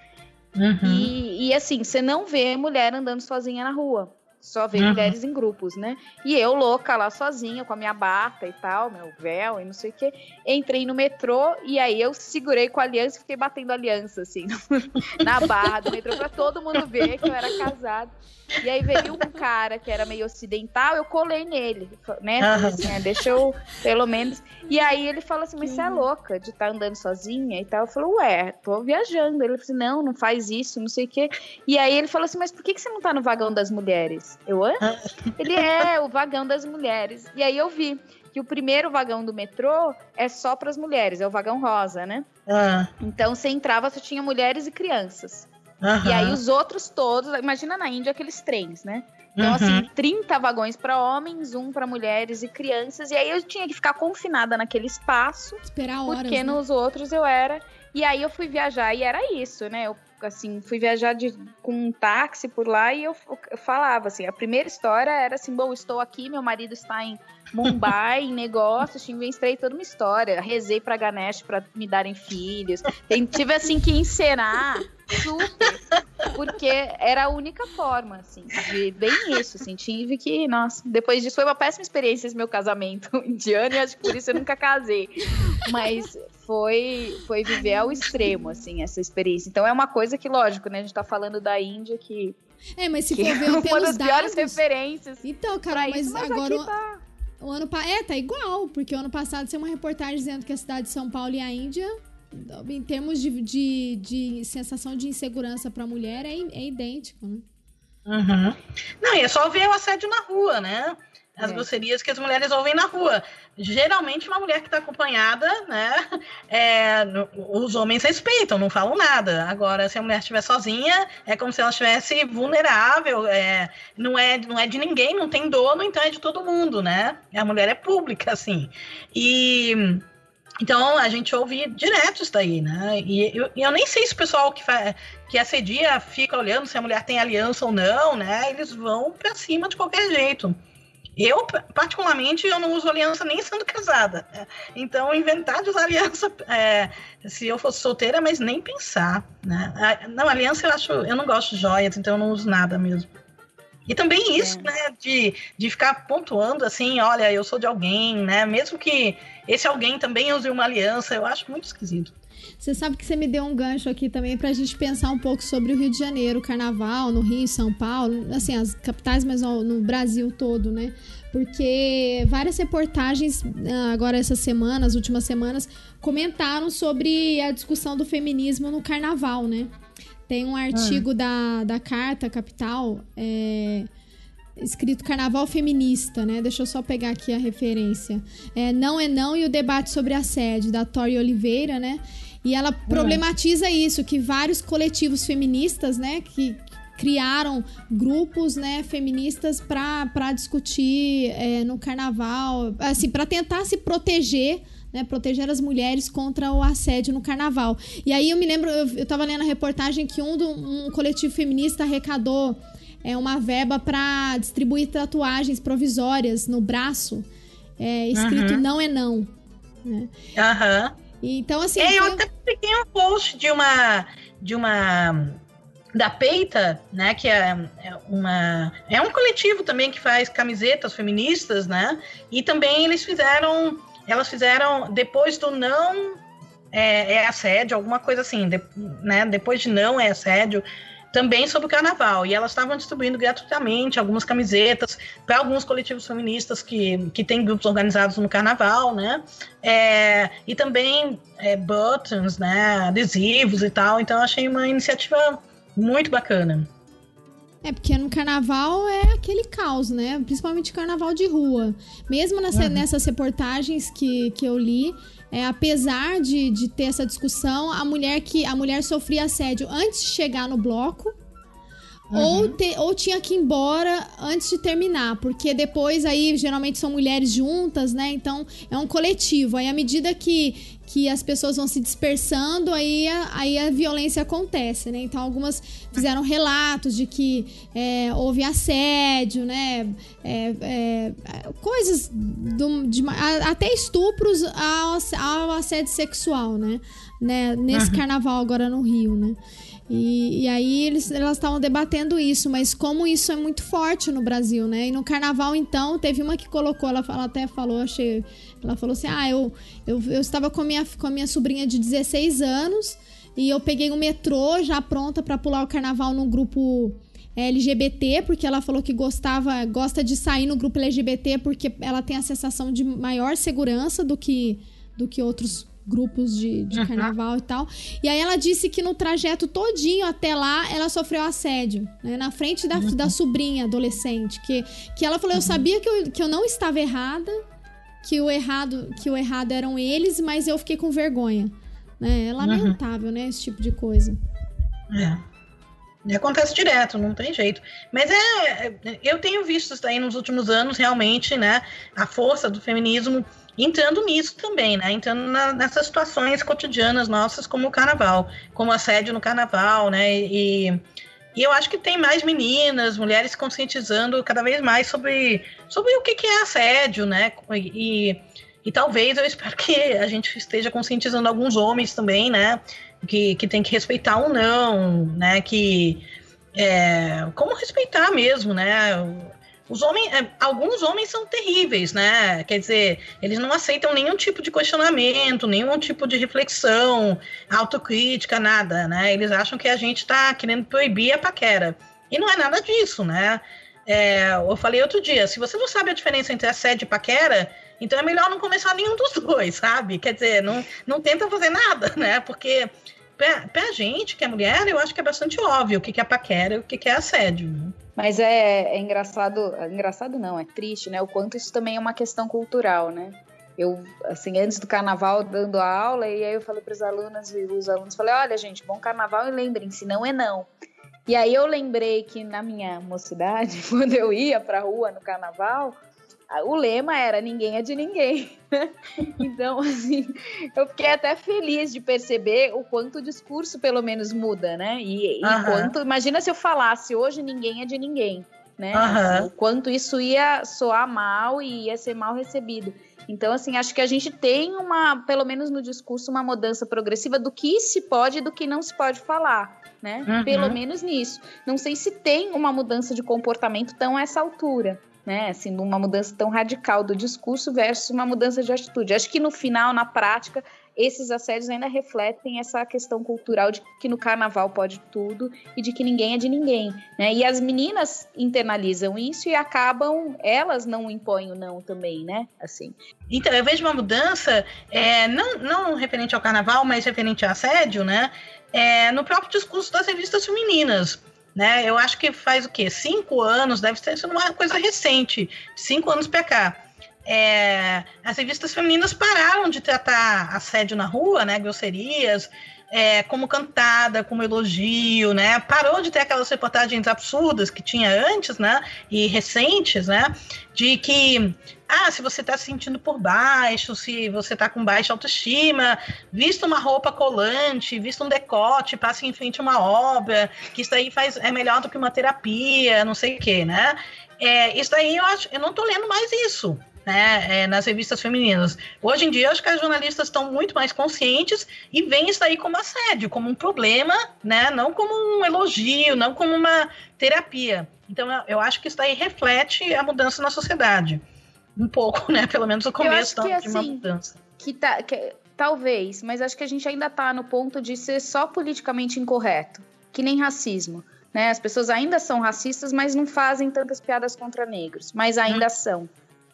Uhum. E, e assim, você não vê mulher andando sozinha na rua. Só vê uhum. mulheres em grupos, né? E eu, louca lá sozinha, com a minha bata e tal, meu véu e não sei o quê. Entrei no metrô e aí eu segurei com a aliança e fiquei batendo aliança, assim, na barra do metrô, pra todo mundo ver que eu era casada. E aí veio um cara que era meio ocidental, eu colei nele, né? Uhum. Assim, é, deixa eu, pelo menos. E aí ele falou assim: Mas você é louca de estar tá andando sozinha e tal? Eu falei: Ué, tô viajando. Ele falou assim: Não, não faz isso, não sei o quê. E aí ele falou assim: Mas por que, que você não tá no vagão das mulheres? Eu, hã? ele é o vagão das mulheres. E aí eu vi que o primeiro vagão do metrô é só para as mulheres, é o vagão rosa, né? Uhum. Então você entrava, você tinha mulheres e crianças. Uhum. E aí os outros todos, imagina na Índia aqueles trens, né? Então, uhum. assim, 30 vagões para homens, um para mulheres e crianças. E aí eu tinha que ficar confinada naquele espaço. Esperar horas. Porque né? nos outros eu era. E aí eu fui viajar e era isso, né? Eu assim, fui viajar de, com um táxi por lá e eu, eu, falava assim, a primeira história era assim, bom, estou aqui, meu marido está em Mumbai, em negócios, inventei toda uma história, rezei para Ganesh para me darem filhos, tive assim que encenar super, porque era a única forma, assim, de bem isso, assim, tive que, nossa, depois disso foi uma péssima experiência esse meu casamento indiano e acho que por isso eu nunca casei, mas foi, foi viver ao extremo, assim, essa experiência. Então é uma coisa que, lógico, né, a gente tá falando da Índia que... É, mas se for ver é uma das dados... piores referências. Então, cara, mas, isso, mas agora... Tá... O ano é, tá igual, porque o ano passado saiu uma reportagem dizendo que a cidade de São Paulo e a Índia em termos de, de, de sensação de insegurança para a mulher, é, é idêntico, né? Uhum. Não, e é só ver o assédio na rua, né? As é. grosserias que as mulheres ouvem na rua. Geralmente, uma mulher que está acompanhada, né? É, os homens respeitam, não falam nada. Agora, se a mulher estiver sozinha, é como se ela estivesse vulnerável. É, não, é, não é de ninguém, não tem dono, então é de todo mundo, né? A mulher é pública, assim. E então a gente ouve direto isso daí, né? E eu, eu nem sei se o pessoal que, faz, que assedia fica olhando se a mulher tem aliança ou não, né? Eles vão pra cima de qualquer jeito. Eu, particularmente, eu não uso aliança nem sendo casada. Né? Então, inventar de usar aliança, é, se eu fosse solteira, mas nem pensar, né? Não, aliança eu acho, eu não gosto de joias, então eu não uso nada mesmo. E também isso, é. né, de, de ficar pontuando assim, olha, eu sou de alguém, né, mesmo que esse alguém também use uma aliança, eu acho muito esquisito. Você sabe que você me deu um gancho aqui também para a gente pensar um pouco sobre o Rio de Janeiro, o carnaval no Rio, São Paulo, assim, as capitais, mas no Brasil todo, né? Porque várias reportagens, ah, agora essa semana, as últimas semanas, comentaram sobre a discussão do feminismo no carnaval, né? Tem um artigo ah. da, da Carta Capital, é, escrito Carnaval Feminista, né? Deixa eu só pegar aqui a referência. É Não é Não e o Debate sobre Assédio, da Tori Oliveira, né? E ela problematiza isso, que vários coletivos feministas, né, que criaram grupos, né, feministas para discutir é, no carnaval, assim, para tentar se proteger né, proteger as mulheres contra o assédio no carnaval. E aí eu me lembro, eu, eu tava lendo a reportagem que um, do, um coletivo feminista arrecadou é, uma verba para distribuir tatuagens provisórias no braço, é, escrito uhum. não é não. Né? Uhum. Então, assim. É, eu até peguei um post de uma. De uma da Peita, né, que é, é, uma é um coletivo também que faz camisetas feministas, né? E também eles fizeram elas fizeram depois do não é, é assédio, alguma coisa assim, de, né? Depois de não é assédio, também sobre o carnaval. E elas estavam distribuindo gratuitamente algumas camisetas para alguns coletivos feministas que, que têm grupos organizados no carnaval, né? É, e também é, buttons, né? Adesivos e tal. Então, achei uma iniciativa muito bacana. É, porque no carnaval é aquele caos, né? Principalmente carnaval de rua. Mesmo nessa, uhum. nessas reportagens que, que eu li, é, apesar de, de ter essa discussão, a mulher que a mulher sofria assédio antes de chegar no bloco. Uhum. Ou, te, ou tinha que ir embora antes de terminar, porque depois aí geralmente são mulheres juntas, né? Então é um coletivo. Aí à medida que, que as pessoas vão se dispersando, aí a, aí a violência acontece, né? Então, algumas fizeram relatos de que é, houve assédio, né? É, é, coisas, do, de, até estupros ao, ao, assédio sexual, né? né? Nesse uhum. carnaval agora no Rio, né? E, e, aí eles, elas estavam debatendo isso, mas como isso é muito forte no Brasil, né? E no carnaval, então, teve uma que colocou, ela, ela até falou, achei. Ela falou assim: ah, eu, eu, eu estava com a, minha, com a minha sobrinha de 16 anos e eu peguei um metrô já pronta para pular o carnaval no grupo LGBT, porque ela falou que gostava, gosta de sair no grupo LGBT porque ela tem a sensação de maior segurança do que, do que outros grupos de, de uhum. carnaval e tal. E aí ela disse que no trajeto todinho até lá ela sofreu assédio, né? Na frente da, uhum. da sobrinha adolescente. Que, que ela falou: Eu uhum. sabia que eu, que eu não estava errada, que o errado, que o errado eram eles, mas eu fiquei com vergonha. Né? É lamentável, né? Esse tipo de coisa. É. E acontece direto, não tem jeito. Mas é, é eu tenho visto isso aí nos últimos anos, realmente, né? A força do feminismo entrando nisso também, né? Entrando na, nessas situações cotidianas nossas, como o carnaval, como assédio no carnaval, né? E, e eu acho que tem mais meninas, mulheres conscientizando cada vez mais sobre, sobre o que, que é assédio, né? E, e talvez eu espero que a gente esteja conscientizando alguns homens também, né? Que, que tem que respeitar ou não, né? Que é, como respeitar mesmo, né? Os homens, é, alguns homens são terríveis, né? Quer dizer, eles não aceitam nenhum tipo de questionamento, nenhum tipo de reflexão, autocrítica, nada, né? Eles acham que a gente está querendo proibir a paquera. E não é nada disso, né? É, eu falei outro dia, se você não sabe a diferença entre assédio e paquera, então é melhor não começar nenhum dos dois, sabe? Quer dizer, não, não tenta fazer nada, né? Porque pra, pra gente que é mulher, eu acho que é bastante óbvio o que, que é paquera e o que, que é assédio. Mas é, é engraçado, engraçado não, é triste, né? O quanto isso também é uma questão cultural, né? Eu, assim, antes do carnaval, dando a aula, e aí eu falei para os alunos e os alunos, falei, olha, gente, bom carnaval e lembrem-se, não é não. E aí eu lembrei que na minha mocidade, quando eu ia pra rua no carnaval, o lema era ninguém é de ninguém. então, assim, eu fiquei até feliz de perceber o quanto o discurso, pelo menos, muda, né? E, uhum. e quanto. Imagina se eu falasse hoje ninguém é de ninguém, né? Uhum. Assim, o quanto isso ia soar mal e ia ser mal recebido. Então, assim, acho que a gente tem uma, pelo menos no discurso, uma mudança progressiva do que se pode e do que não se pode falar, né? Uhum. Pelo menos nisso. Não sei se tem uma mudança de comportamento tão a essa altura né? Assim, uma mudança tão radical do discurso versus uma mudança de atitude. Acho que no final, na prática, esses assédios ainda refletem essa questão cultural de que no carnaval pode tudo e de que ninguém é de ninguém, né? E as meninas internalizam isso e acabam, elas não impõem o não também, né? Assim. Então, eu vejo uma mudança, é, não, não referente ao carnaval, mas referente ao assédio, né? É, no próprio discurso das revistas femininas né? Eu acho que faz o quê? Cinco anos, deve ser uma coisa recente, cinco anos para cá. É, as revistas femininas pararam de tratar assédio na rua, né? Grosserias, é, como cantada, como elogio, né? Parou de ter aquelas reportagens absurdas que tinha antes, né? E recentes, né? De que ah, se você está se sentindo por baixo, se você está com baixa autoestima, vista uma roupa colante, vista um decote, passe em frente a uma obra, que isso aí faz, é melhor do que uma terapia, não sei o quê, né? É, isso aí eu acho, eu não estou lendo mais isso. Né, é, nas revistas femininas. Hoje em dia, acho que as jornalistas estão muito mais conscientes e veem isso aí como assédio, como um problema, né, não como um elogio, não como uma terapia. Então, eu, eu acho que isso aí reflete a mudança na sociedade um pouco, né? Pelo menos o começo que, de uma assim, mudança. Que tá, que, talvez, mas acho que a gente ainda tá no ponto de ser só politicamente incorreto, que nem racismo. Né? As pessoas ainda são racistas, mas não fazem tantas piadas contra negros, mas ainda hum. são.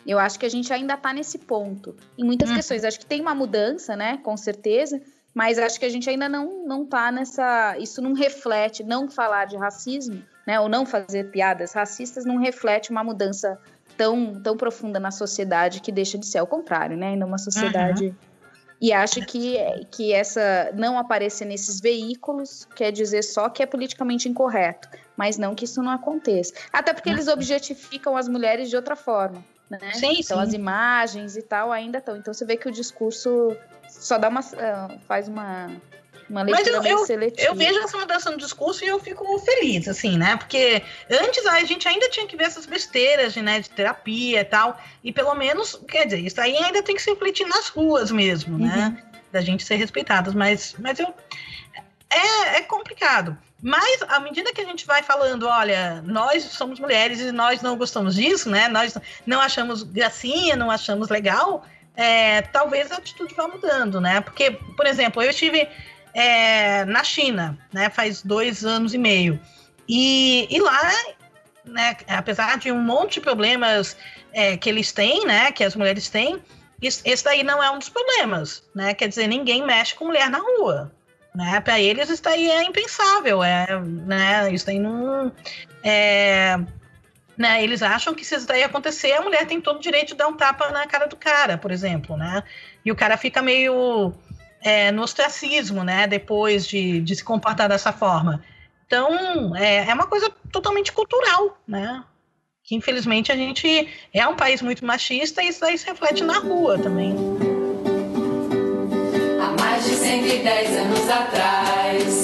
Eu acho que a gente ainda tá nesse ponto. Em muitas hum. questões. Acho que tem uma mudança, né? Com certeza. Mas acho que a gente ainda não, não tá nessa. Isso não reflete, não falar de racismo né, ou não fazer piadas racistas não reflete uma mudança tão, tão profunda na sociedade que deixa de ser ao contrário, né? Numa sociedade. Uhum. E acho que, que essa não aparecer nesses veículos quer dizer só que é politicamente incorreto, mas não que isso não aconteça. Até porque eles objetificam as mulheres de outra forma. Né? Sim, então sim. as imagens e tal ainda estão. Então você vê que o discurso só dá uma. Uh, faz uma uma leitura Mas eu, eu, seletiva. Eu vejo essa mudança no discurso e eu fico feliz, assim, né? Porque antes a gente ainda tinha que ver essas besteiras de, né, de terapia e tal. E pelo menos, quer dizer, isso aí ainda tem que se refletir nas ruas mesmo, né? uhum. Da gente ser respeitadas. Mas, mas eu. É, é complicado. Mas à medida que a gente vai falando, olha, nós somos mulheres e nós não gostamos disso, né? Nós não achamos gracinha, não achamos legal. É, talvez a atitude vá mudando, né? Porque, por exemplo, eu estive é, na China, né? Faz dois anos e meio. E, e lá, né, apesar de um monte de problemas é, que eles têm, né? Que as mulheres têm, esse daí não é um dos problemas, né? Quer dizer, ninguém mexe com mulher na rua. Né? Para eles isso daí é impensável, é, né? Isso daí não é, né? Eles acham que se isso daí acontecer, a mulher tem todo o direito de dar um tapa na cara do cara, por exemplo, né? E o cara fica meio é, no ostracismo, né? Depois de, de se comportar dessa forma. Então, é, é uma coisa totalmente cultural, né? Que infelizmente a gente é um país muito machista e isso aí se reflete na rua também. Há mais de 110 anos atrás,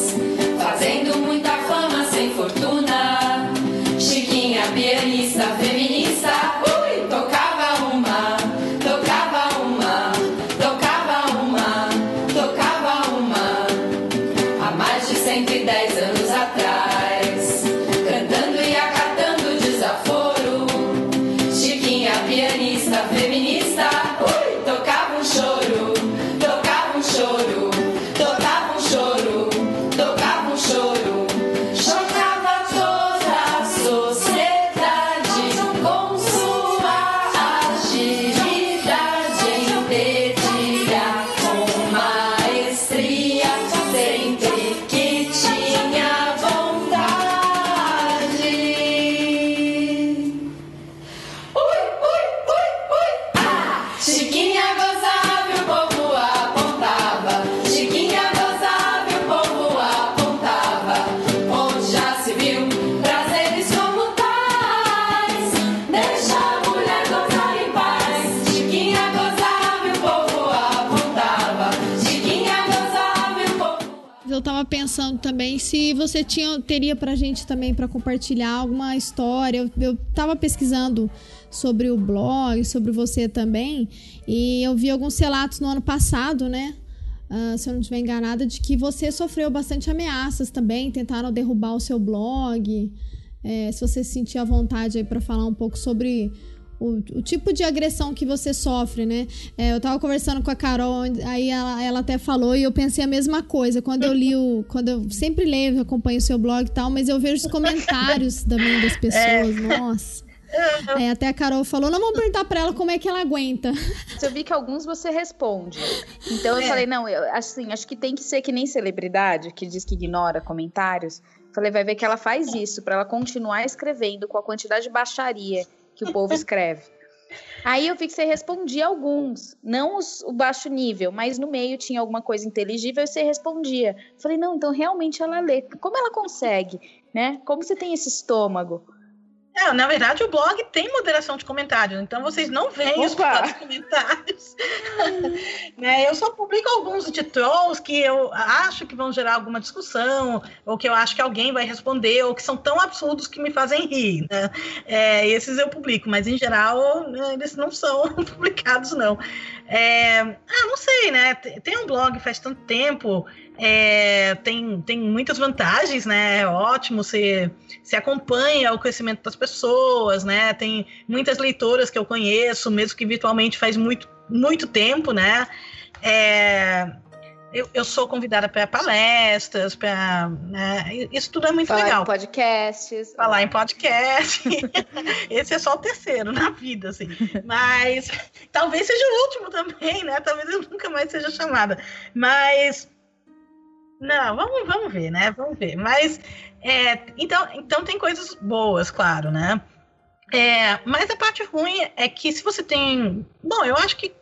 também se você tinha, teria pra gente também para compartilhar alguma história. Eu, eu tava pesquisando sobre o blog, sobre você também, e eu vi alguns relatos no ano passado, né? Uh, se eu não estiver enganada, de que você sofreu bastante ameaças também, tentaram derrubar o seu blog. É, se você sentir a vontade aí para falar um pouco sobre o, o, tipo de agressão que você sofre, né? É, eu tava conversando com a Carol, aí ela, ela até falou e eu pensei a mesma coisa. Quando eu li o. Quando eu sempre leio, acompanho o seu blog e tal, mas eu vejo os comentários também das pessoas. É. Nossa. É, até a Carol falou, não vamos perguntar pra ela como é que ela aguenta. Eu vi que alguns você responde. Então eu é. falei, não, eu, assim, acho que tem que ser que nem celebridade, que diz que ignora comentários. Falei, vai ver que ela faz isso, para ela continuar escrevendo com a quantidade de baixaria que o povo escreve. Aí eu vi que você respondia alguns, não os, o baixo nível, mas no meio tinha alguma coisa inteligível e você respondia. Falei, não, então realmente ela lê. Como ela consegue, né? Como você tem esse estômago? É, na verdade, o blog tem moderação de comentários, então vocês não veem os comentários. né? Eu só publico alguns de trolls que eu acho que vão gerar alguma discussão, ou que eu acho que alguém vai responder, ou que são tão absurdos que me fazem rir. Né? É, esses eu publico, mas em geral né, eles não são publicados, não. É, ah, não sei, né? Tem um blog faz tanto tempo, é, tem, tem muitas vantagens, né? É ótimo, você, você acompanha o crescimento das pessoas, né? Tem muitas leitoras que eu conheço, mesmo que virtualmente faz muito, muito tempo, né? É, eu, eu sou convidada para palestras, para. Né, isso tudo é muito Falar legal. Em podcasts. Falar em podcast. Esse é só o terceiro na vida, assim. Mas talvez seja o último também, né? Talvez eu nunca mais seja chamada. Mas. Não, vamos, vamos ver, né? Vamos ver. Mas, é, então, então tem coisas boas, claro, né? É, mas a parte ruim é que se você tem. Bom, eu acho que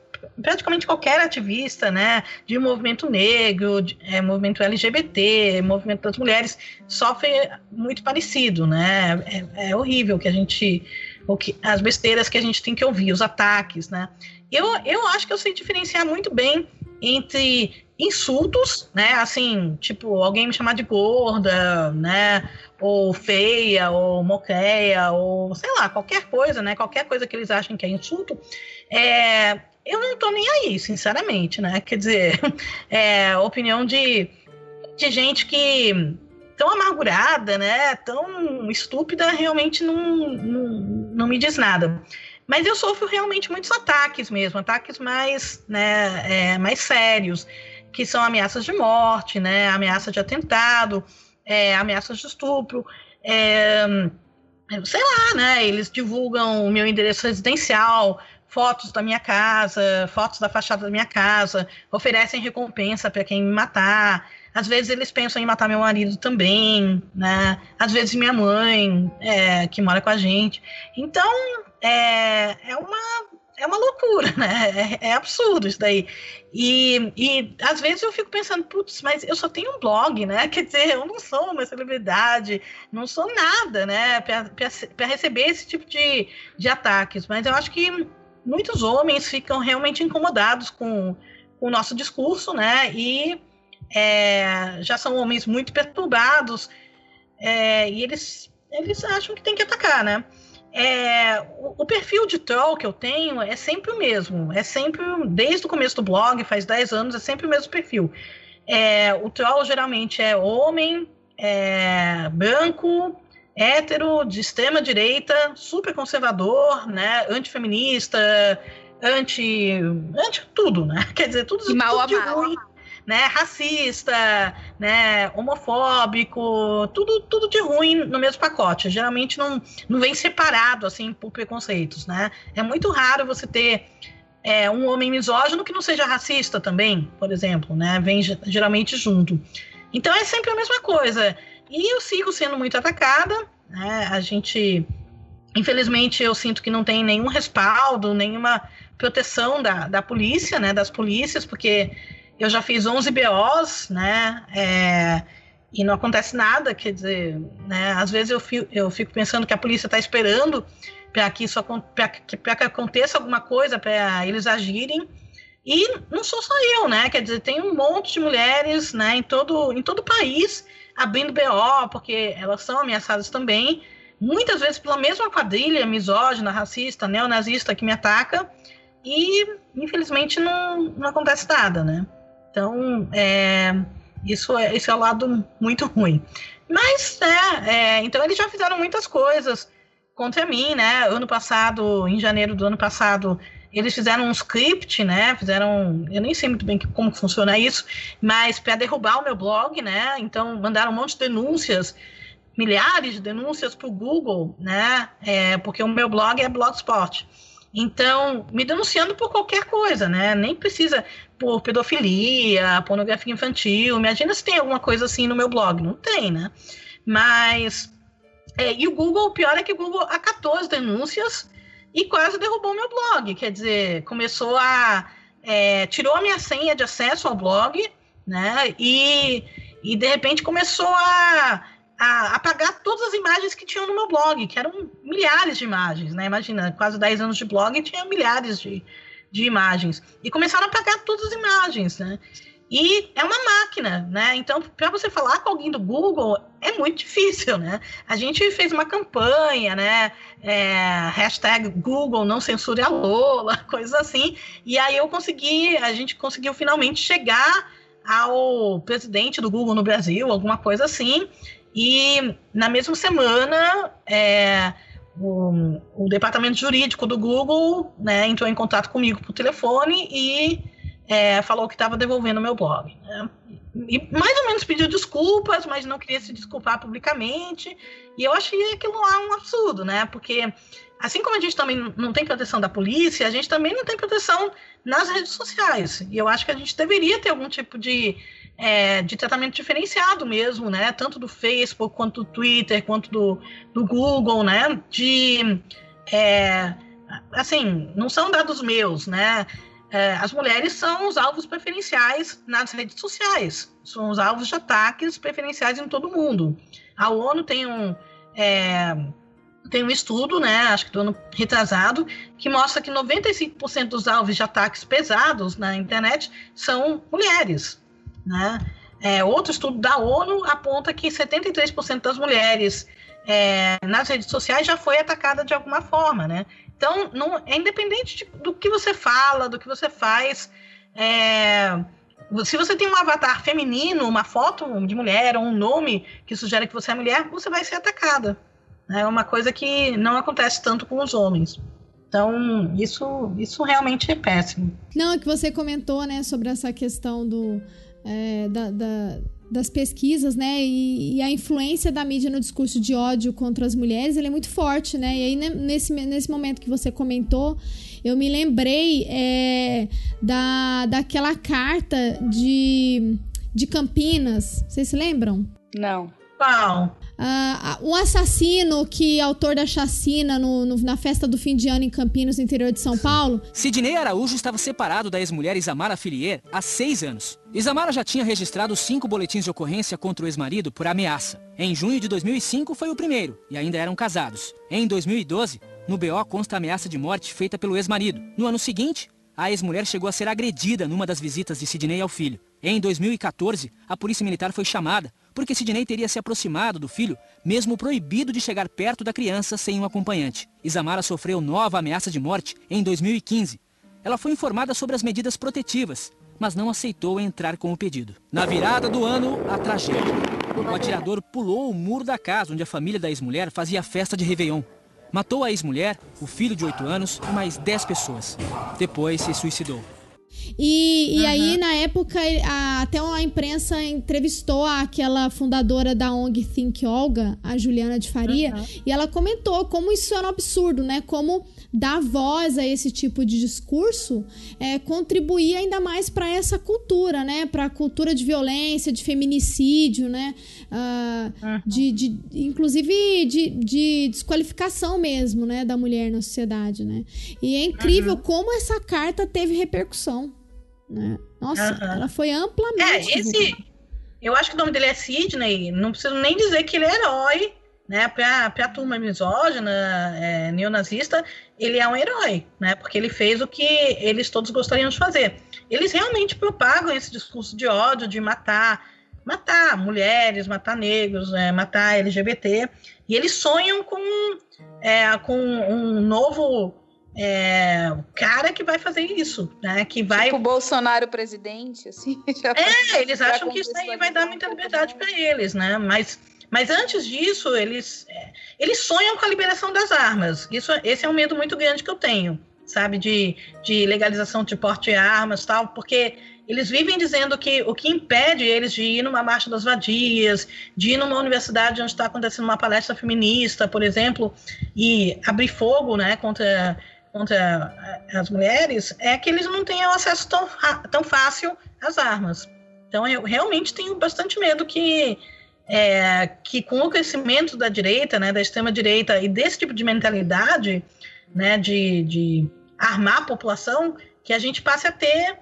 praticamente qualquer ativista, né, de movimento negro, de, é, movimento LGBT, movimento das mulheres, sofre muito parecido, né? É, é horrível que a gente. O que, as besteiras que a gente tem que ouvir, os ataques, né? Eu, eu acho que eu sei diferenciar muito bem entre insultos, né? Assim, tipo, alguém me chamar de gorda, né? Ou feia, ou moqueia, ou sei lá, qualquer coisa, né? Qualquer coisa que eles achem que é insulto. É, eu não tô nem aí, sinceramente, né? Quer dizer, é opinião de, de gente que tão amargurada, né? Tão estúpida, realmente não, não, não me diz nada. Mas eu sofro realmente muitos ataques mesmo, ataques mais, né, é, mais sérios, que são ameaças de morte, né, ameaça de atentado, é, ameaças de estupro. É, sei lá, né? Eles divulgam o meu endereço residencial, fotos da minha casa, fotos da fachada da minha casa, oferecem recompensa para quem me matar. Às vezes eles pensam em matar meu marido também, né? Às vezes minha mãe, é, que mora com a gente. Então, é, é uma é uma loucura, né? É, é, absurdo isso daí. E, e às vezes eu fico pensando, putz, mas eu só tenho um blog, né? Quer dizer, eu não sou uma celebridade, não sou nada, né? Para receber esse tipo de, de ataques. Mas eu acho que muitos homens ficam realmente incomodados com, com o nosso discurso, né? E é, já são homens muito perturbados é, e eles, eles acham que tem que atacar, né? É, o, o, perfil de troll que eu tenho é sempre o mesmo. É sempre, desde o começo do blog, faz 10 anos, é sempre o mesmo perfil. É, o troll geralmente é homem, é, branco, hétero, de extrema direita, super conservador, né, antifeminista, anti, anti tudo, né? Quer dizer, tudo, tudo de ruim né, racista, né, homofóbico, tudo, tudo de ruim no mesmo pacote. Geralmente não, não vem separado assim por preconceitos, né? É muito raro você ter é, um homem misógino que não seja racista também, por exemplo, né? Vem geralmente junto. Então é sempre a mesma coisa. E eu sigo sendo muito atacada, né? A gente, infelizmente, eu sinto que não tem nenhum respaldo, nenhuma proteção da, da polícia, né? Das polícias, porque eu já fiz 11 BOs, né? É, e não acontece nada, quer dizer, né? Às vezes eu fico, eu fico pensando que a polícia está esperando para que isso que, que aconteça alguma coisa para eles agirem. E não sou só eu, né? Quer dizer, tem um monte de mulheres, né, em todo em todo o país abrindo BO, porque elas são ameaçadas também, muitas vezes pela mesma quadrilha misógina, racista, neonazista que me ataca, e infelizmente não, não acontece nada, né? Então, é, isso, é, esse é o lado muito ruim. Mas, é, é, então eles já fizeram muitas coisas contra mim, né? Ano passado, em janeiro do ano passado, eles fizeram um script, né? Fizeram, eu nem sei muito bem como funciona isso, mas para derrubar o meu blog, né? Então mandaram um monte de denúncias, milhares de denúncias para o Google, né? É, porque o meu blog é Blogspot. Então, me denunciando por qualquer coisa, né? Nem precisa por pedofilia, pornografia infantil. Imagina se tem alguma coisa assim no meu blog. Não tem, né? Mas. É, e o Google, o pior é que o Google acatou as denúncias e quase derrubou meu blog. Quer dizer, começou a. É, tirou a minha senha de acesso ao blog, né? E, e de repente começou a a apagar todas as imagens que tinham no meu blog, que eram milhares de imagens, né? Imagina, quase 10 anos de blog e tinha milhares de, de imagens. E começaram a apagar todas as imagens, né? E é uma máquina, né? Então, para você falar com alguém do Google é muito difícil, né? A gente fez uma campanha, né? É, hashtag Google não censure a Lola, coisas assim. E aí eu consegui, a gente conseguiu finalmente chegar ao presidente do Google no Brasil, alguma coisa assim. E na mesma semana, é, o, o, departamento jurídico do Google né, entrou em contato comigo por telefone e é, falou que estava devolvendo meu blog. Né? E mais ou menos pediu desculpas, mas não queria se desculpar publicamente. E eu achei aquilo lá um absurdo, né? Porque assim como a gente também não tem proteção da polícia, a gente também não tem proteção nas redes sociais. E eu acho que a gente deveria ter algum tipo de é, de tratamento diferenciado mesmo, né? Tanto do Facebook, quanto do Twitter, quanto do, do Google, né? De. É, assim, não são dados meus, né? É, as mulheres são os alvos preferenciais nas redes sociais, são os alvos de ataques preferenciais em todo o mundo. A ONU tem um. É, tem um estudo, né, acho que do ano retrasado, que mostra que 95% dos alvos de ataques pesados na internet são mulheres. Né? É, outro estudo da ONU aponta que 73% das mulheres é, nas redes sociais já foi atacada de alguma forma, né? Então, não, é independente de, do que você fala, do que você faz. É, se você tem um avatar feminino, uma foto de mulher ou um nome que sugere que você é mulher, você vai ser atacada. É uma coisa que não acontece tanto com os homens. Então, isso, isso realmente é péssimo. Não, é que você comentou, né, sobre essa questão do, é, da, da, das pesquisas, né? E, e, a influência da mídia no discurso de ódio contra as mulheres, ele é muito forte, né? E aí, né, nesse, nesse momento que você comentou, eu me lembrei é, da, daquela carta de, de Campinas. Vocês se lembram? Não. Qual? Uh, um assassino que autor da chacina no, no, na festa do fim de ano em Campinas, no interior de São Paulo. Sidney Araújo estava separado da ex-mulher Isamara Fillier há seis anos. Isamara já tinha registrado cinco boletins de ocorrência contra o ex-marido por ameaça. Em junho de 2005 foi o primeiro, e ainda eram casados. Em 2012, no BO consta a ameaça de morte feita pelo ex-marido. No ano seguinte, a ex-mulher chegou a ser agredida numa das visitas de Sidney ao filho. Em 2014, a polícia militar foi chamada porque Sidney teria se aproximado do filho, mesmo proibido de chegar perto da criança sem um acompanhante. Isamara sofreu nova ameaça de morte em 2015. Ela foi informada sobre as medidas protetivas, mas não aceitou entrar com o pedido. Na virada do ano, a tragédia. O atirador pulou o muro da casa onde a família da ex-mulher fazia festa de Réveillon. Matou a ex-mulher, o filho de 8 anos e mais 10 pessoas. Depois se suicidou. E, e uhum. aí, na época, a, até a imprensa entrevistou aquela fundadora da ONG Think Olga, a Juliana de Faria, uhum. e ela comentou como isso era um absurdo, né? Como dar voz a esse tipo de discurso é, contribuir ainda mais para essa cultura, né? Para a cultura de violência, de feminicídio, né? Uh, uhum. de, de, inclusive de, de, desqualificação mesmo, né? Da mulher na sociedade, né? E é incrível uhum. como essa carta teve repercussão. Né? Nossa, uhum. ela foi amplamente. É, esse. Eu acho que o nome dele é Sidney. Não preciso nem dizer que ele é herói, né? Para a turma misógina, é, neonazista, ele é um herói, né? Porque ele fez o que eles todos gostariam de fazer. Eles realmente propagam esse discurso de ódio, de matar, matar mulheres, matar negros, é, matar LGBT. E eles sonham com, é, com um novo é, cara que vai fazer isso, né? Que vai. Tipo o Bolsonaro presidente, assim. é, eles acham que isso aí vai dar muita liberdade para eles, né? Mas, mas antes disso, eles, é, eles sonham com a liberação das armas. Isso, esse é um medo muito grande que eu tenho, sabe? De, de legalização de porte de armas tal, porque eles vivem dizendo que o que impede eles de ir numa marcha das vadias, de ir numa universidade onde está acontecendo uma palestra feminista, por exemplo, e abrir fogo, né, contra contra as mulheres é que eles não tenham acesso tão, tão fácil às armas. Então, eu realmente tenho bastante medo que, é, que com o crescimento da direita, né, da extrema-direita e desse tipo de mentalidade, né, de, de armar a população, que a gente passe a ter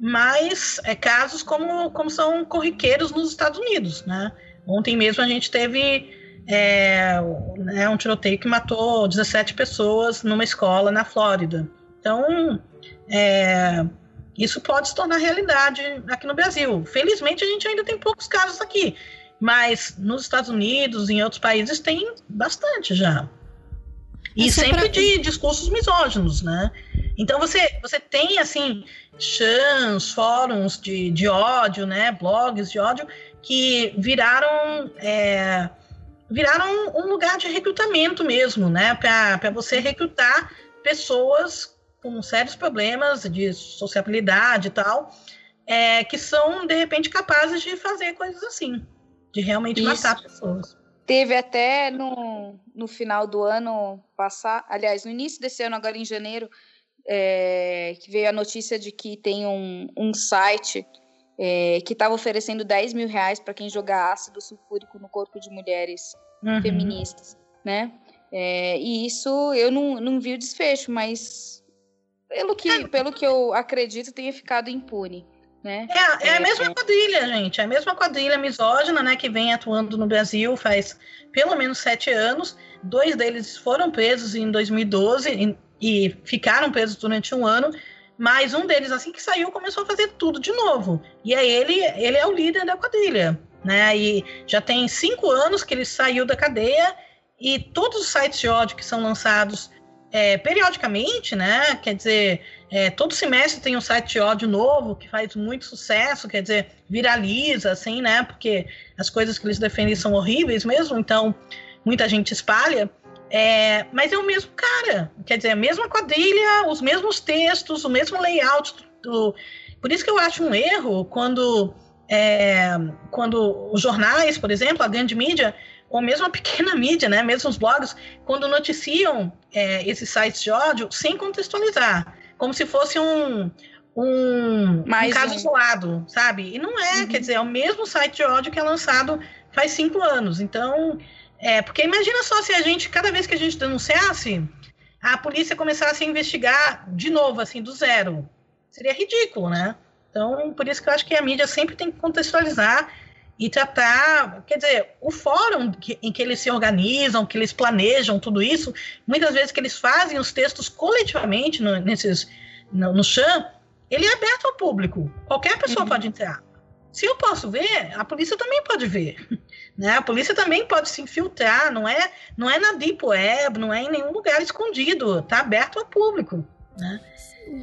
mais é, casos como, como são corriqueiros nos Estados Unidos. Né? Ontem mesmo a gente teve é, é um tiroteio que matou 17 pessoas numa escola na Flórida. Então, é, isso pode se tornar realidade aqui no Brasil. Felizmente, a gente ainda tem poucos casos aqui, mas nos Estados Unidos, em outros países, tem bastante já. E sempre pra... de discursos misóginos, né? Então você, você tem assim chans, fóruns de, de ódio, né? Blogs de ódio que viraram é, viraram um lugar de recrutamento mesmo, né? Para você recrutar pessoas com sérios problemas de sociabilidade e tal, é, que são, de repente, capazes de fazer coisas assim, de realmente Isso. matar pessoas. Teve até no, no final do ano passar, aliás, no início desse ano, agora em janeiro, é, que veio a notícia de que tem um, um site é, que estava oferecendo 10 mil reais para quem jogar ácido sulfúrico no corpo de mulheres uhum. feministas, né? É, e isso eu não, não vi o desfecho, mas pelo que, é. pelo que eu acredito, tenha ficado impune. Né? É, é a mesma é. quadrilha, gente. É a mesma quadrilha misógina, né, que vem atuando no Brasil faz pelo menos sete anos. Dois deles foram presos em 2012 e, e ficaram presos durante um ano. Mas um deles, assim que saiu, começou a fazer tudo de novo. E aí ele, ele é o líder da quadrilha, né? E já tem cinco anos que ele saiu da cadeia e todos os sites de ódio que são lançados é, periodicamente, né? Quer dizer, é, todo semestre tem um site de ódio novo que faz muito sucesso, quer dizer, viraliza, assim, né? Porque as coisas que eles defendem são horríveis mesmo, então muita gente espalha. É, mas é o mesmo cara, quer dizer, a mesma quadrilha, os mesmos textos, o mesmo layout. Do... Por isso que eu acho um erro quando, é, quando os jornais, por exemplo, a grande mídia, ou mesmo a pequena mídia, né, mesmo os blogs, quando noticiam é, esses sites de ódio sem contextualizar, como se fosse um, um, um caso um... isolado, sabe? E não é, uhum. quer dizer, é o mesmo site de ódio que é lançado faz cinco anos. Então, é, porque imagina só se a gente, cada vez que a gente denunciasse, a polícia começasse a investigar de novo, assim, do zero. Seria ridículo, né? Então, por isso que eu acho que a mídia sempre tem que contextualizar e tratar, quer dizer, o fórum que, em que eles se organizam, que eles planejam tudo isso, muitas vezes que eles fazem os textos coletivamente no, nesses, no, no CHAM, ele é aberto ao público. Qualquer pessoa uhum. pode entrar. Se eu posso ver, a polícia também pode ver. Né? A polícia também pode se infiltrar, não é, não é na Deep Web, não é em nenhum lugar escondido, está aberto ao público. Né?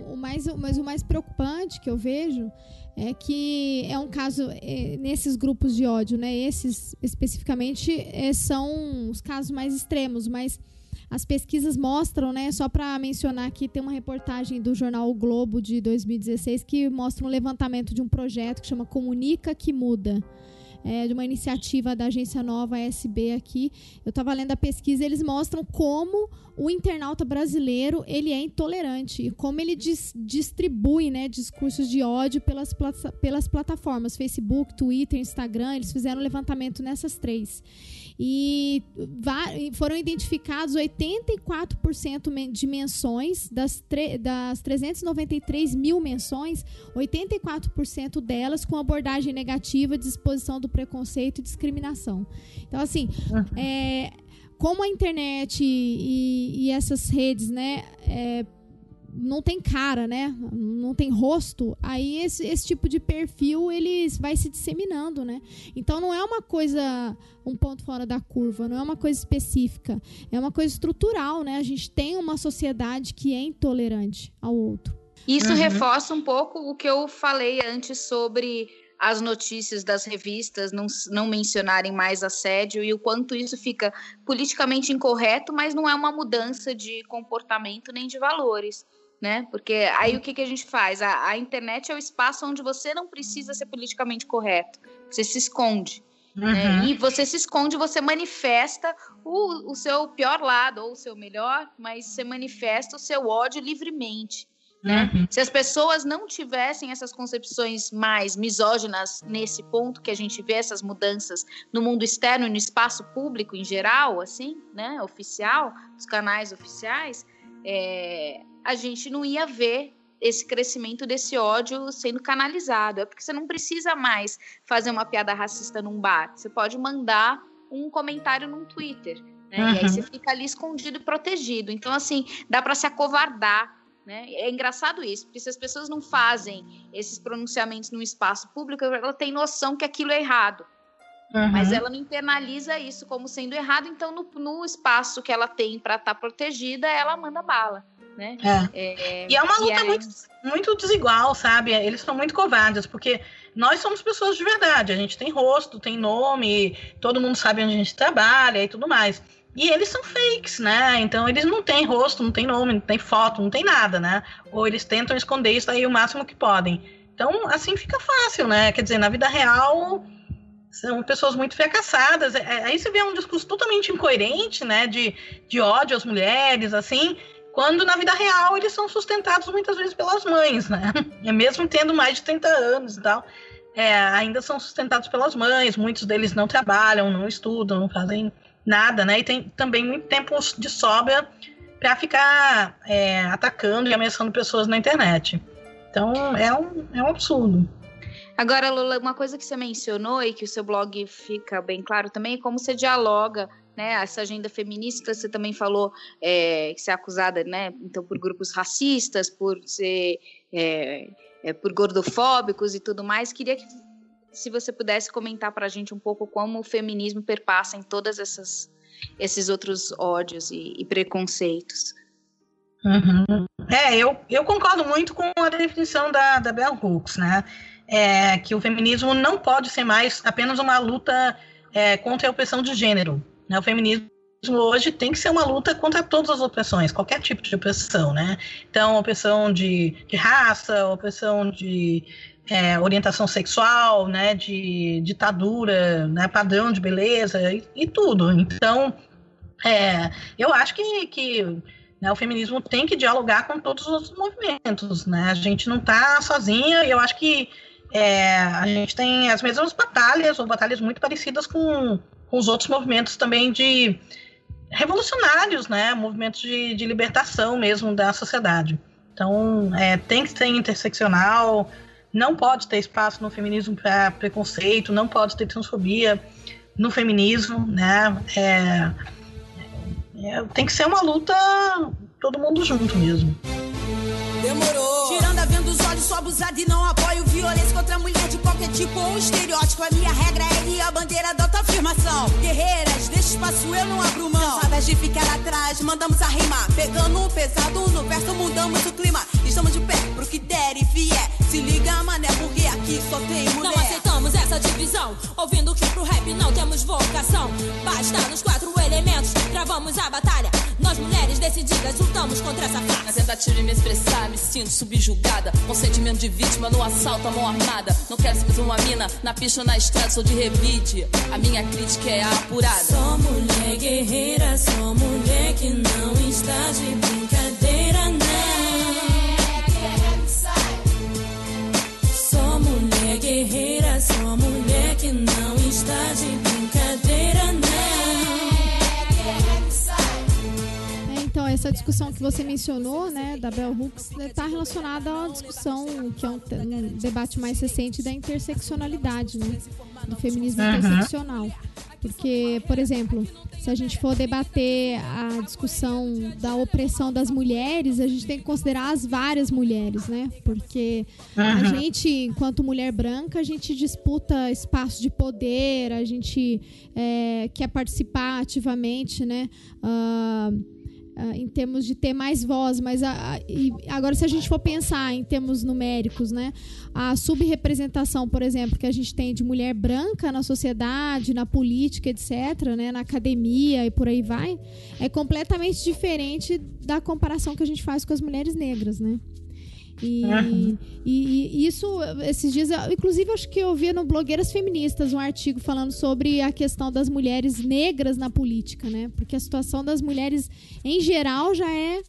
O, mais, mas o mais preocupante que eu vejo é que é um caso é, nesses grupos de ódio, né? Esses especificamente é, são os casos mais extremos, mas as pesquisas mostram, né? Só para mencionar aqui, tem uma reportagem do jornal o Globo de 2016 que mostra um levantamento de um projeto que chama Comunica que Muda é, de uma iniciativa da agência nova SB aqui. Eu estava lendo a pesquisa, eles mostram como o internauta brasileiro ele é intolerante como ele dis distribui né, discursos de ódio pelas, pelas plataformas Facebook, Twitter, Instagram. Eles fizeram um levantamento nessas três e foram identificados 84% de menções das, das 393 mil menções, 84% delas com abordagem negativa de exposição do preconceito e discriminação. Então, assim, é, como a internet e, e essas redes, né, é, não tem cara, né? Não tem rosto, aí esse, esse tipo de perfil ele vai se disseminando, né? Então não é uma coisa um ponto fora da curva, não é uma coisa específica, é uma coisa estrutural, né? A gente tem uma sociedade que é intolerante ao outro. Isso uhum. reforça um pouco o que eu falei antes sobre as notícias das revistas não, não mencionarem mais assédio e o quanto isso fica politicamente incorreto, mas não é uma mudança de comportamento nem de valores né? Porque aí o que, que a gente faz? A, a, internet é o espaço onde você não precisa ser politicamente correto. Você se esconde. Né? Uhum. Né? E você se esconde, você manifesta o, o seu pior lado, ou o seu melhor, mas você manifesta o seu ódio livremente. Né? Uhum. Se as pessoas não tivessem essas concepções mais misóginas nesse ponto que a gente vê essas mudanças no mundo externo e no espaço público em geral, assim, né, oficial, dos canais oficiais, é, a gente não ia ver esse crescimento desse ódio sendo canalizado. É porque você não precisa mais fazer uma piada racista num bar. Você pode mandar um comentário num Twitter. Né? Uhum. E aí uhum. você fica ali escondido e protegido. Então, assim, dá para se acovardar. Né? É engraçado isso, porque se as pessoas não fazem esses pronunciamentos no espaço público, ela tem noção que aquilo é errado. Uhum. Mas ela não internaliza isso como sendo errado, então no, no espaço que ela tem para estar tá protegida, ela manda bala né? É. É, e é uma luta aí... muito, muito desigual, sabe? Eles são muito covardes, porque nós somos pessoas de verdade, a gente tem rosto, tem nome, todo mundo sabe onde a gente trabalha e tudo mais. E eles são fakes, né? Então eles não têm rosto, não têm nome, não tem foto, não tem nada, né? Ou eles tentam esconder isso aí o máximo que podem. Então, assim fica fácil, né? Quer dizer, na vida real são pessoas muito fracassadas. É, é, aí você vê um discurso totalmente incoerente, né? De, de ódio às mulheres, assim quando na vida real eles são sustentados muitas vezes pelas mães, né? É mesmo tendo mais de 30 anos e tal. é, ainda são sustentados pelas mães, muitos deles não trabalham, não estudam, não fazem nada, né? E tem também muito tempo de sobra para ficar é, atacando e ameaçando pessoas na internet. Então é um, é um absurdo. Agora, Lula, uma coisa que você mencionou e que o seu blog fica bem claro também é como você dialoga né, essa agenda feminista, você também falou é, que você é acusada, né, então, por grupos racistas, por ser é, é, por gordofóbicos e tudo mais. Queria que se você pudesse comentar para a gente um pouco como o feminismo perpassa em todas esses outros ódios e, e preconceitos. Uhum. É, eu, eu concordo muito com a definição da, da Bell Hooks, né? É, que o feminismo não pode ser mais apenas uma luta é, contra a opressão de gênero. Né? O feminismo hoje tem que ser uma luta contra todas as opressões, qualquer tipo de opressão, né? Então, opressão de, de raça, opressão de é, orientação sexual, né? De ditadura, né? Padrão de beleza e, e tudo. Então, é, eu acho que, que né, o feminismo tem que dialogar com todos os movimentos, né? A gente não está sozinha e eu acho que é, a gente tem as mesmas batalhas, ou batalhas muito parecidas com, com os outros movimentos também de revolucionários, né? Movimentos de, de libertação mesmo da sociedade. Então, é, tem que ser interseccional, não pode ter espaço no feminismo para preconceito, não pode ter transfobia no feminismo, né? É, é, tem que ser uma luta todo mundo junto mesmo. Demorou. Tirando dos olhos, sou abusada e não apoio violência contra mulher de qualquer tipo ou estereótipo. A minha regra é ir a bandeira da autoafirmação. Guerreiras, deixa espaço, eu não abro mão. Cansadas de ficar atrás, mandamos a rimar. Pegando um pesado no verso, mudamos o clima. Estamos de pé pro que der e vier. Se liga, mané, porque aqui só tem mulher. Não aceitamos essa divisão. Ouvindo que pro rap não temos vocação. Basta nos quatro elementos, travamos a batalha. Nós mulheres decididas lutamos contra essa farsa. Na tentativa de me expressar, me sinto subjugada. Com sentimento de vítima no assalto, a mão armada. Não quero ser uma mina na pista ou na estrada, sou de revide. A minha crítica é apurada. Sou mulher guerreira, sou mulher que não está de brincadeira, não. Guerreira, sou mulher que não está de brincadeira, não. Então, essa discussão que você mencionou, né, da Bell Hooks, está relacionada à discussão que é um, um, debate mais recente da interseccionalidade, né, do feminismo uhum. interseccional. Porque, por exemplo, se a gente for debater a discussão da opressão das mulheres, a gente tem que considerar as várias mulheres, né? Porque a gente, enquanto mulher branca, a gente disputa espaço de poder, a gente é, quer participar ativamente, né? Uh, Uh, em termos de ter mais voz, mas a, a, agora se a gente for pensar em termos numéricos, né, a subrepresentação, por exemplo, que a gente tem de mulher branca na sociedade, na política, etc., né, na academia e por aí vai, é completamente diferente da comparação que a gente faz com as mulheres negras, né? E, uhum. e, e, isso, esses dias, inclusive, acho que eu vi no Blogueiras Feministas um artigo falando sobre a questão das mulheres negras na política, né? Porque a situação das mulheres, em geral, já é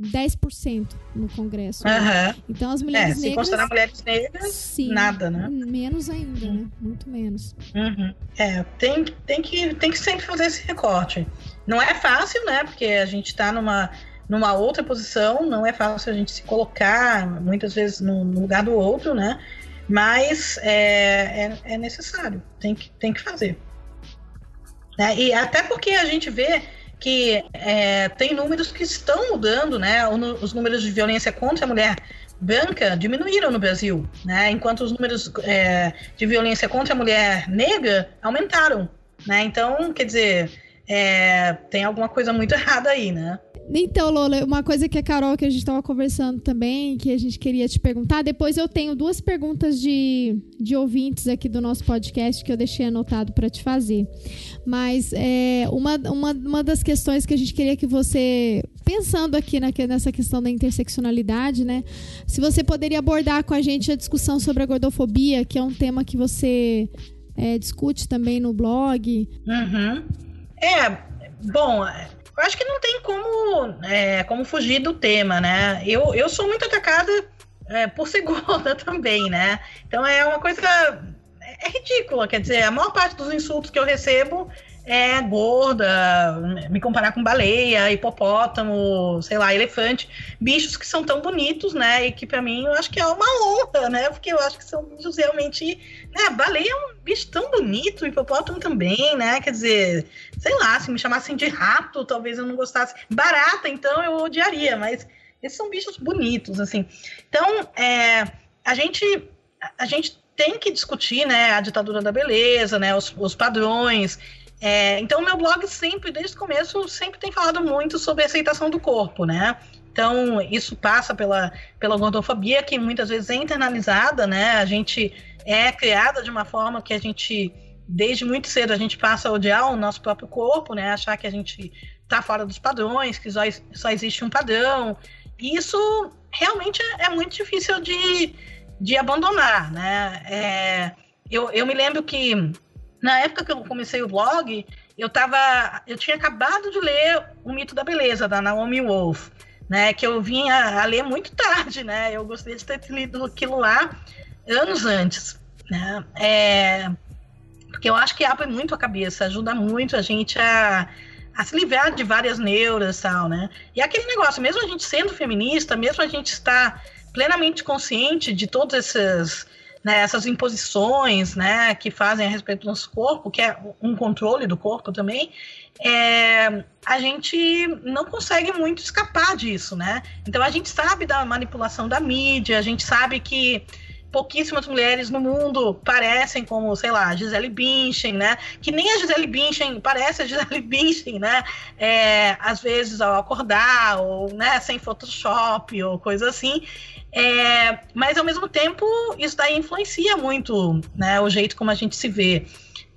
10% no Congresso. Uhum. Né? Então as mulheres é, negras. Se considerar mulheres negras, sim, nada, né? Menos ainda, né? Muito menos. Uhum. É, tem, tem, que, tem que sempre fazer esse recorte. Não é fácil, né? Porque a gente está numa numa outra posição, não é fácil a gente se colocar muitas vezes no, lugar do outro, né? Mas é, é, é necessário, tem que, tem que fazer. Né? E até porque a gente vê que é, tem números que estão mudando, né? Os números de violência contra a mulher branca diminuíram no Brasil, né? Enquanto os números é, de violência contra a mulher negra aumentaram, né? Então, quer dizer, é, tem alguma coisa muito errada aí, né? Então, Lola, uma coisa que a Carol, que a gente estava conversando também, que a gente queria te perguntar, depois eu tenho duas perguntas de, de ouvintes aqui do nosso podcast que eu deixei anotado para te fazer. Mas é, uma, uma, uma das questões que a gente queria que você, pensando aqui na, nessa questão da interseccionalidade, né? Se você poderia abordar com a gente a discussão sobre a gordofobia, que é um tema que você é, discute também no blog. Uhum. É, bom, eu acho que não tem como, é, como fugir do tema, né? Eu, eu sou muito atacada é, por ser gorda também, né? Então é uma coisa é ridícula. Quer dizer, a maior parte dos insultos que eu recebo é gorda, me comparar com baleia, hipopótamo, sei lá, elefante, bichos que são tão bonitos, né? E que para mim eu acho que é uma honra, né? Porque eu acho que são bichos realmente, né? Baleia é um bicho tão bonito, hipopótamo também, né? Quer dizer, sei lá, se me chamassem de rato, talvez eu não gostasse. Barata, então eu odiaria, mas esses são bichos bonitos, assim. Então, é, a gente a gente tem que discutir, né, a ditadura da beleza, né, os, os padrões, é, então, meu blog sempre, desde o começo, sempre tem falado muito sobre aceitação do corpo, né? Então, isso passa pela, pela gordofobia, que muitas vezes é internalizada, né? A gente é criada de uma forma que a gente, desde muito cedo, a gente passa a odiar o nosso próprio corpo, né? Achar que a gente está fora dos padrões, que só, só existe um padrão. E isso realmente é, é muito difícil de, de abandonar, né? É, eu, eu me lembro que na época que eu comecei o blog, eu tava, eu tinha acabado de ler O Mito da Beleza da Naomi Wolf, né, que eu vinha a ler muito tarde, né? Eu gostaria de ter lido aquilo lá anos antes, né? É, porque eu acho que abre muito a cabeça, ajuda muito a gente a, a se livrar de várias neuras, tal, né? E aquele negócio, mesmo a gente sendo feminista, mesmo a gente estar plenamente consciente de todos esses né, essas imposições né, que fazem a respeito do nosso corpo, que é um controle do corpo também, é, a gente não consegue muito escapar disso, né? Então a gente sabe da manipulação da mídia, a gente sabe que pouquíssimas mulheres no mundo parecem como, sei lá, Gisele Bündchen, né? Que nem a Gisele Bündchen parece a Gisele Bündchen, né? É, às vezes ao acordar, ou né, sem Photoshop, ou coisa assim. É, mas ao mesmo tempo, isso daí influencia muito né, o jeito como a gente se vê.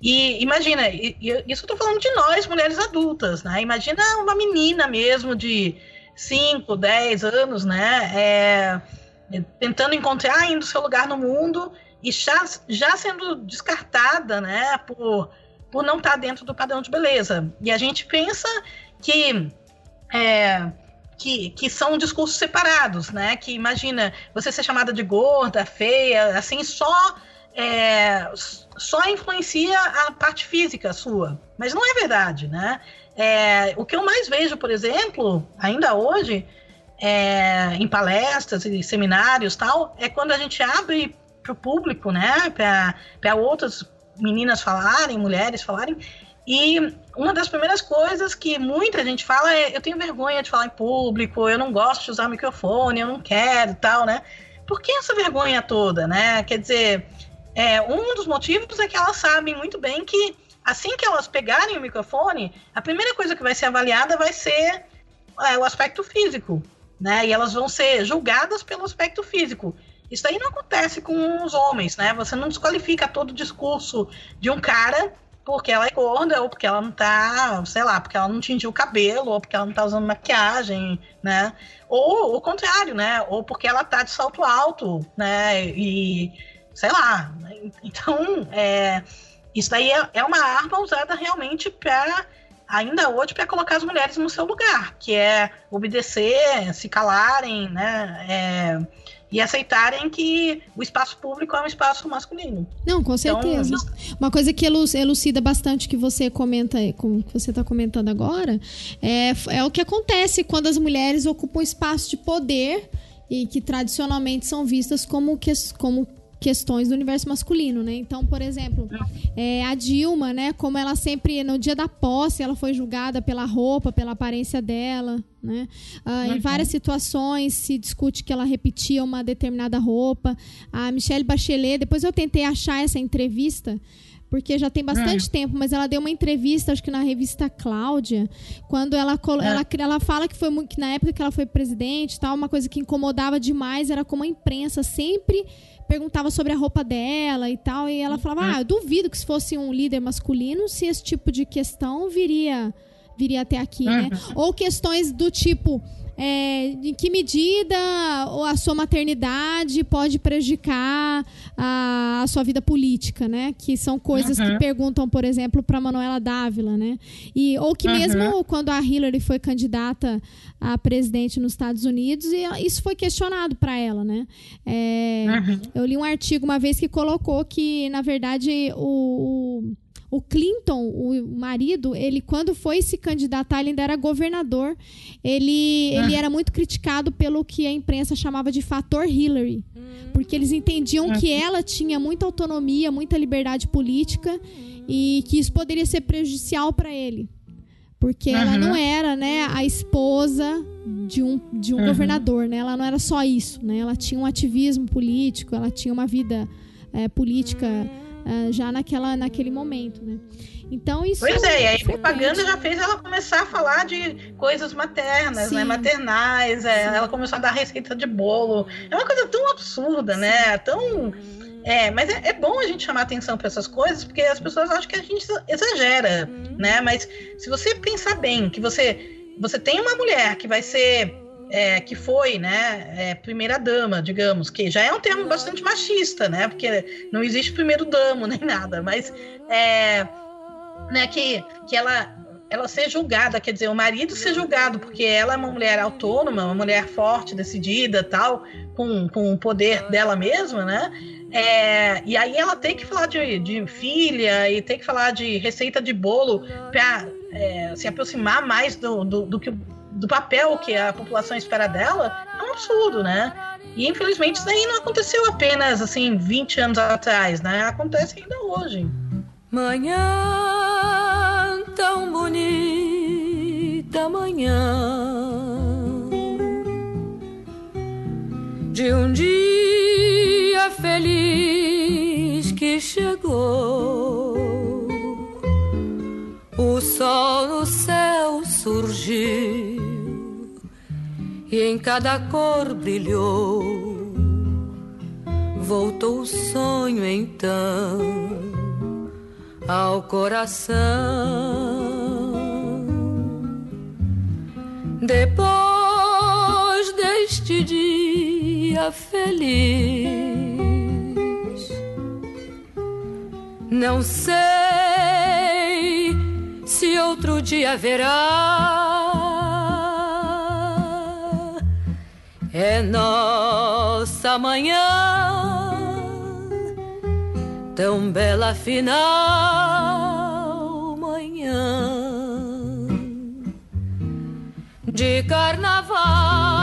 E imagina, e, isso eu tô falando de nós, mulheres adultas, né? Imagina uma menina mesmo de 5, 10 anos, né? É, tentando encontrar ainda o seu lugar no mundo e já, já sendo descartada, né? Por, por não estar tá dentro do padrão de beleza. E a gente pensa que é, que, que são discursos separados, né? Que imagina você ser chamada de gorda, feia, assim, só é, só influencia a parte física sua. Mas não é verdade, né? É, o que eu mais vejo, por exemplo, ainda hoje, é, em palestras e seminários tal, é quando a gente abre para o público, né? Para outras meninas falarem, mulheres falarem, e uma das primeiras coisas que muita gente fala é: eu tenho vergonha de falar em público, eu não gosto de usar microfone, eu não quero tal, né? Por que essa vergonha toda, né? Quer dizer, é, um dos motivos é que elas sabem muito bem que assim que elas pegarem o microfone, a primeira coisa que vai ser avaliada vai ser é, o aspecto físico, né? E elas vão ser julgadas pelo aspecto físico. Isso aí não acontece com os homens, né? Você não desqualifica todo o discurso de um cara porque ela é gorda, ou porque ela não tá, sei lá, porque ela não tingiu o cabelo, ou porque ela não tá usando maquiagem, né? Ou o contrário, né? Ou porque ela tá de salto alto, né? E sei lá. Então, é, isso daí é, é uma arma usada realmente para ainda hoje para colocar as mulheres no seu lugar, que é obedecer, se calarem, né? É, e aceitarem que o espaço público é um espaço masculino. Não, com então, certeza. Então, Uma coisa que elucida bastante que você comenta, como você está comentando agora, é, é o que acontece quando as mulheres ocupam espaço de poder e que tradicionalmente são vistas como, que, como questões do universo masculino, né? Então, por exemplo, é, a Dilma, né? Como ela sempre, no dia da posse, ela foi julgada pela roupa, pela aparência dela, né? Ah, Em várias situações se discute que ela repetia uma determinada roupa. A Michelle Bachelet, depois eu tentei achar essa entrevista, porque já tem bastante é. tempo, mas ela deu uma entrevista, acho que na revista Cláudia, quando ela, é. ela, ela fala que foi que na época que ela foi presidente, tal, uma coisa que incomodava demais era como a imprensa sempre perguntava sobre a roupa dela e tal, e ela falava: "Ah, eu duvido que se fosse um líder masculino, se esse tipo de questão viria viria até aqui, né? Ou questões do tipo é, em que medida a sua maternidade pode prejudicar a, a sua vida política, né? Que são coisas uhum. que perguntam, por exemplo, para Manuela Dávila, né? E, ou que uhum. mesmo quando a Hillary foi candidata a presidente nos Estados Unidos, isso foi questionado para ela, né? É, uhum. Eu li um artigo uma vez que colocou que, na verdade, o, o o Clinton, o marido, ele quando foi se candidatar, ele ainda era governador. Ele, ah. ele era muito criticado pelo que a imprensa chamava de fator Hillary. Porque eles entendiam que ah. ela tinha muita autonomia, muita liberdade política e que isso poderia ser prejudicial para ele. Porque uhum. ela não era, né, a esposa de um, de um uhum. governador, né? Ela não era só isso, né? Ela tinha um ativismo político, ela tinha uma vida é, política uh, já naquela, naquele momento, né? Então isso. Pois é, e aí a propaganda já fez ela começar a falar de coisas maternas, né? Sim. né? Maternais, é, ela começou a dar receita de bolo. É uma coisa tão absurda, né? Sim. né? Tão. É, mas é, é, bom a gente chamar atenção para essas coisas, porque as pessoas acham que a gente exagera, uhum. né? Mas se você pensar bem que você você tem uma mulher que vai ser é, que foi, né, é, primeira dama, digamos, que já é um termo bastante machista, né, porque não existe primeiro damo nem nada, mas é, né, que, que ela ela ser julgada, quer dizer, o marido ser julgado, porque ela é uma mulher autônoma, uma mulher forte, decidida, tal, com, com o poder dela mesma, né? É, e aí ela tem que falar de, de filha e tem que falar de receita de bolo para é, se aproximar mais do, do, do que do papel que a população espera dela, é um absurdo, né? E infelizmente isso aí não aconteceu apenas assim 20 anos atrás, né? Acontece ainda hoje. Manhã tão bonita, manhã de um dia feliz que chegou. O sol no céu surgiu e em cada cor brilhou. Voltou o sonho então ao coração. Depois deste dia feliz, não sei se outro dia haverá é nossa manhã, tão bela final manhã de carnaval.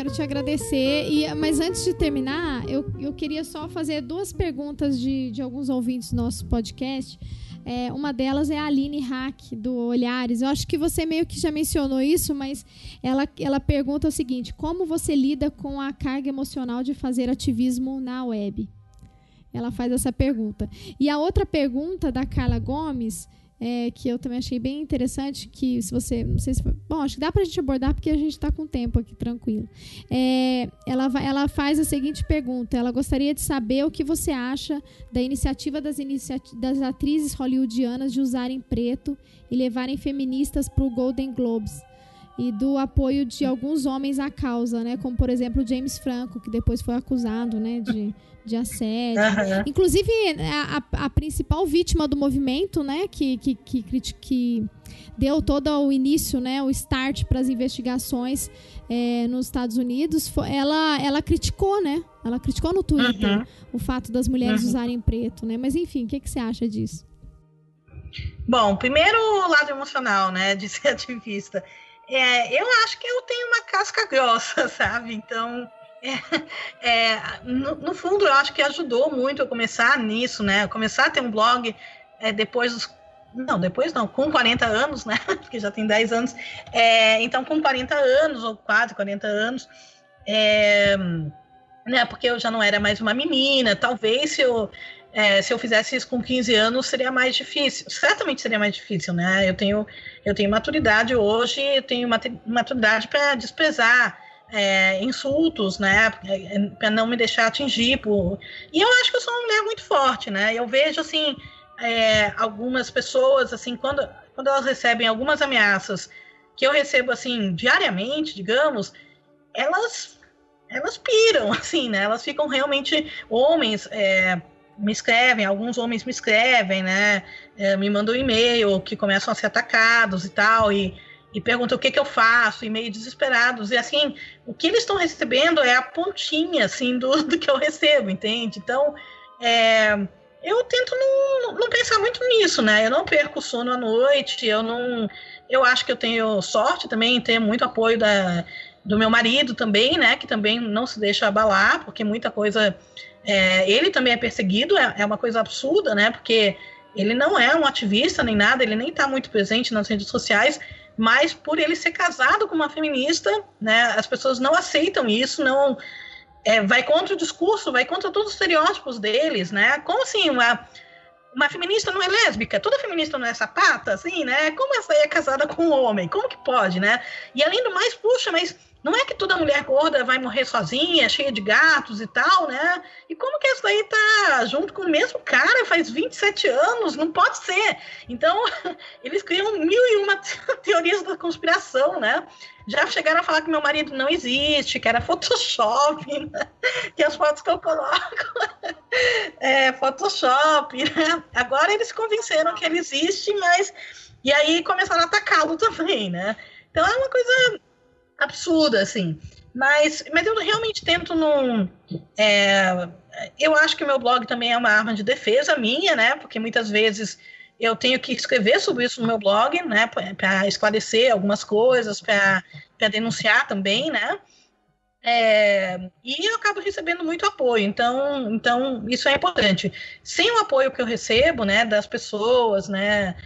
Quero te agradecer. E, mas antes de terminar, eu, eu queria só fazer duas perguntas de, de alguns ouvintes do nosso podcast. É, uma delas é a Aline Hack, do Olhares. Eu acho que você meio que já mencionou isso, mas ela, ela pergunta o seguinte: como você lida com a carga emocional de fazer ativismo na web? Ela faz essa pergunta. E a outra pergunta da Carla Gomes é, que eu também achei bem interessante, que se você, não sei se bom, acho que dá para a gente abordar porque a gente está com tempo aqui, tranquilo. É, ela, ela faz a seguinte pergunta, ela gostaria de saber o que você acha da iniciativa das, iniciati das atrizes hollywoodianas de usarem preto e levarem feministas para o Golden Globes e do apoio de alguns homens à causa, né? Como, por exemplo, o James Franco, que depois foi acusado, né, de de assédio. Uhum. Inclusive, a, a, principal vítima do movimento, né, que, que, que, que deu todo o início, né, o start para as investigações é, nos Estados Unidos, foi, ela, ela criticou, né? Ela criticou no Twitter uhum. o fato das mulheres uhum. usarem preto, né? Mas enfim, o que, que você acha disso? Bom, primeiro o lado emocional, né, de ser ativista. É, eu acho que eu tenho uma casca grossa, sabe? Então, é, é, no, no, fundo, eu acho que ajudou muito eu começar nisso, né? Começar a ter um blog é, depois dos. Não, depois não, com 40 anos, né? Porque já tem 10 anos. É, então, com 40 anos, ou quase 40 anos, é, né? Porque eu já não era mais uma menina. Talvez se eu, é, se eu fizesse isso com 15 anos, seria mais difícil. Certamente seria mais difícil, né? Eu tenho, eu tenho maturidade hoje, eu tenho maturidade para desprezar é, insultos, né? Para não me deixar atingir. Por... E eu acho que eu sou uma mulher muito forte, né? Eu vejo assim é, algumas pessoas assim quando quando elas recebem algumas ameaças que eu recebo assim diariamente, digamos, elas elas piram, assim, né? Elas ficam realmente homens. É, me escrevem, alguns homens me escrevem, né? É, me mandam um e-mail que começam a ser atacados e tal, e, e perguntam o que, que eu faço, e meio desesperados. E assim, o que eles estão recebendo é a pontinha, assim, do, do que eu recebo, entende? Então, é, eu tento não, não pensar muito nisso, né? Eu não perco sono à noite, eu não. Eu acho que eu tenho sorte também, tenho muito apoio da, do meu marido também, né? Que também não se deixa abalar, porque muita coisa. É, ele também é perseguido, é, é, uma coisa absurda, né? Porque ele não é um ativista nem nada, ele nem está muito presente nas redes sociais, mas por ele ser casado com uma feminista, né? As pessoas não aceitam isso, não é, vai contra o discurso, vai contra todos os estereótipos deles, né? Como assim uma, uma feminista não é lésbica? Toda feminista não é sapata, assim, né? Como essa aí é casada com um homem? Como que pode, né? E além do mais, puxa, mas não é que toda mulher gorda vai morrer sozinha, cheia de gatos e tal, né? E como que essa daí tá junto com o mesmo cara faz 27 anos? Não pode ser. Então, eles criam mil e uma teorias da conspiração, né? Já chegaram a falar que meu marido não existe, que era Photoshop, né? que as fotos que eu coloco é Photoshop, né? Agora eles convenceram que ele existe, mas. E aí começaram a atacá-lo também, né? Então é uma coisa absurda, assim. Mas, mas eu realmente tento não. É, eu acho que meu blog também é uma arma de defesa minha, né? Porque muitas vezes eu tenho que escrever sobre isso no meu blog, né? Para esclarecer algumas coisas, para denunciar também, né? É, e eu acabo recebendo muito apoio, então, então isso é importante. Sem o apoio que eu recebo, né, das pessoas, né,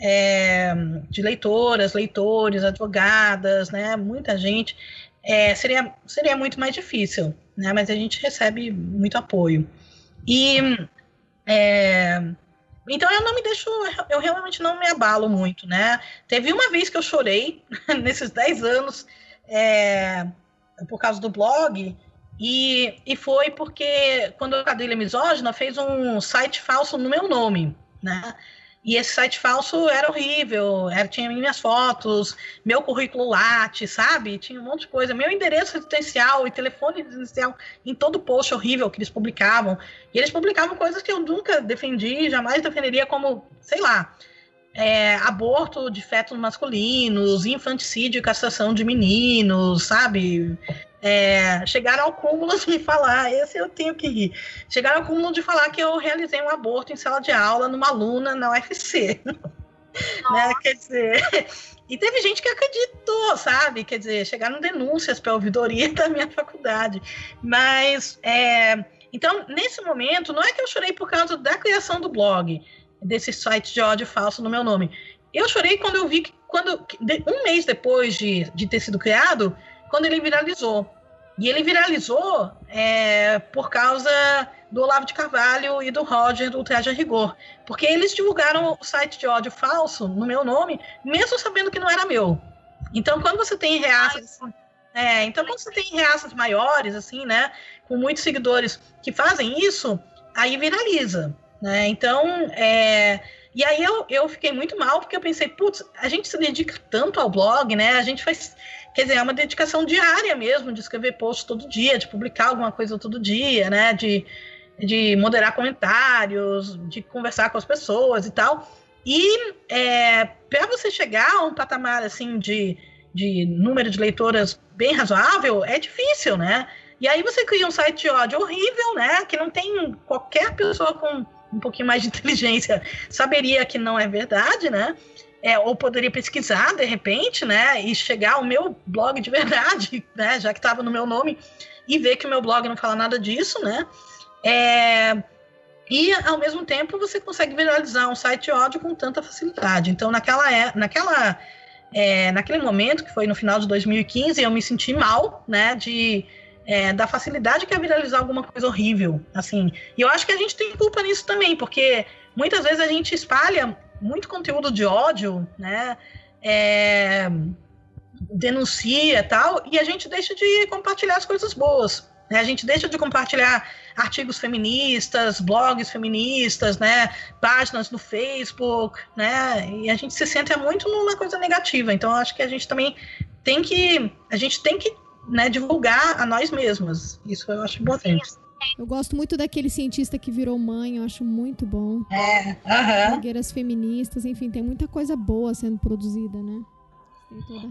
é, de leitoras, leitores, advogadas, né, muita gente, é, seria, seria muito mais difícil, né, mas a gente recebe muito apoio. E é, então eu não me deixo, eu realmente não me abalo muito, né? Teve uma vez que eu chorei nesses 10 anos é, por causa do blog, e, e foi porque quando a Cadrilha Misógina fez um site falso no meu nome, né? E esse site falso era horrível, era, tinha minhas fotos, meu currículo Lattes, sabe? Tinha um monte de coisa. Meu endereço residencial e telefone residencial em todo post horrível que eles publicavam. E eles publicavam coisas que eu nunca defendi, jamais defenderia como, sei lá, é, aborto de fetos masculinos, infanticídio e castração de meninos, sabe? É, chegaram ao cúmulo de falar, esse eu tenho que rir, chegaram ao cúmulo de falar que eu realizei um aborto em sala de aula numa aluna na UFC. né? Quer dizer, e teve gente que acreditou, sabe? Quer dizer, chegaram denúncias para a ouvidoria da minha faculdade. Mas, é, então, nesse momento, não é que eu chorei por causa da criação do blog, desse site de ódio falso no meu nome. Eu chorei quando eu vi que, quando, um mês depois de, de ter sido criado, quando ele viralizou. E ele viralizou é, por causa do Olavo de Carvalho e do Roger do Traje a Rigor. Porque eles divulgaram o site de ódio falso no meu nome, mesmo sabendo que não era meu. Então, quando você tem reaças. É, então, quando você tem reaças maiores, assim, né? Com muitos seguidores que fazem isso, aí viraliza. Né? Então, é, e aí eu, eu fiquei muito mal, porque eu pensei, putz, a gente se dedica tanto ao blog, né? A gente faz. Quer dizer, é uma dedicação diária mesmo, de escrever posts todo dia, de publicar alguma coisa todo dia, né? De, de moderar comentários, de conversar com as pessoas e tal. E é, para você chegar a um patamar assim de, de número de leitoras bem razoável, é difícil, né? E aí você cria um site de ódio horrível, né? Que não tem qualquer pessoa com um pouquinho mais de inteligência saberia que não é verdade, né? É, ou poderia pesquisar de repente, né? E chegar ao meu blog de verdade, né? Já que estava no meu nome, e ver que o meu blog não fala nada disso, né? É, e ao mesmo tempo você consegue viralizar um site de ódio com tanta facilidade. Então, naquela, é, naquela, é, naquele momento, que foi no final de 2015, eu me senti mal, né? De é, da facilidade que é viralizar alguma coisa horrível, assim. E eu acho que a gente tem culpa nisso também, porque muitas vezes a gente espalha muito conteúdo de ódio, né? É, denuncia tal, e a gente deixa de compartilhar as coisas boas. Né? A gente deixa de compartilhar artigos feministas, blogs feministas, né? páginas no Facebook, né? e a gente se sente muito numa coisa negativa. Então, acho que a gente também tem que, a gente tem que né, divulgar a nós mesmas. Isso eu acho importante. Eu gosto muito daquele cientista que virou mãe, eu acho muito bom. É, aham. Blogueiras feministas, enfim, tem muita coisa boa sendo produzida, né?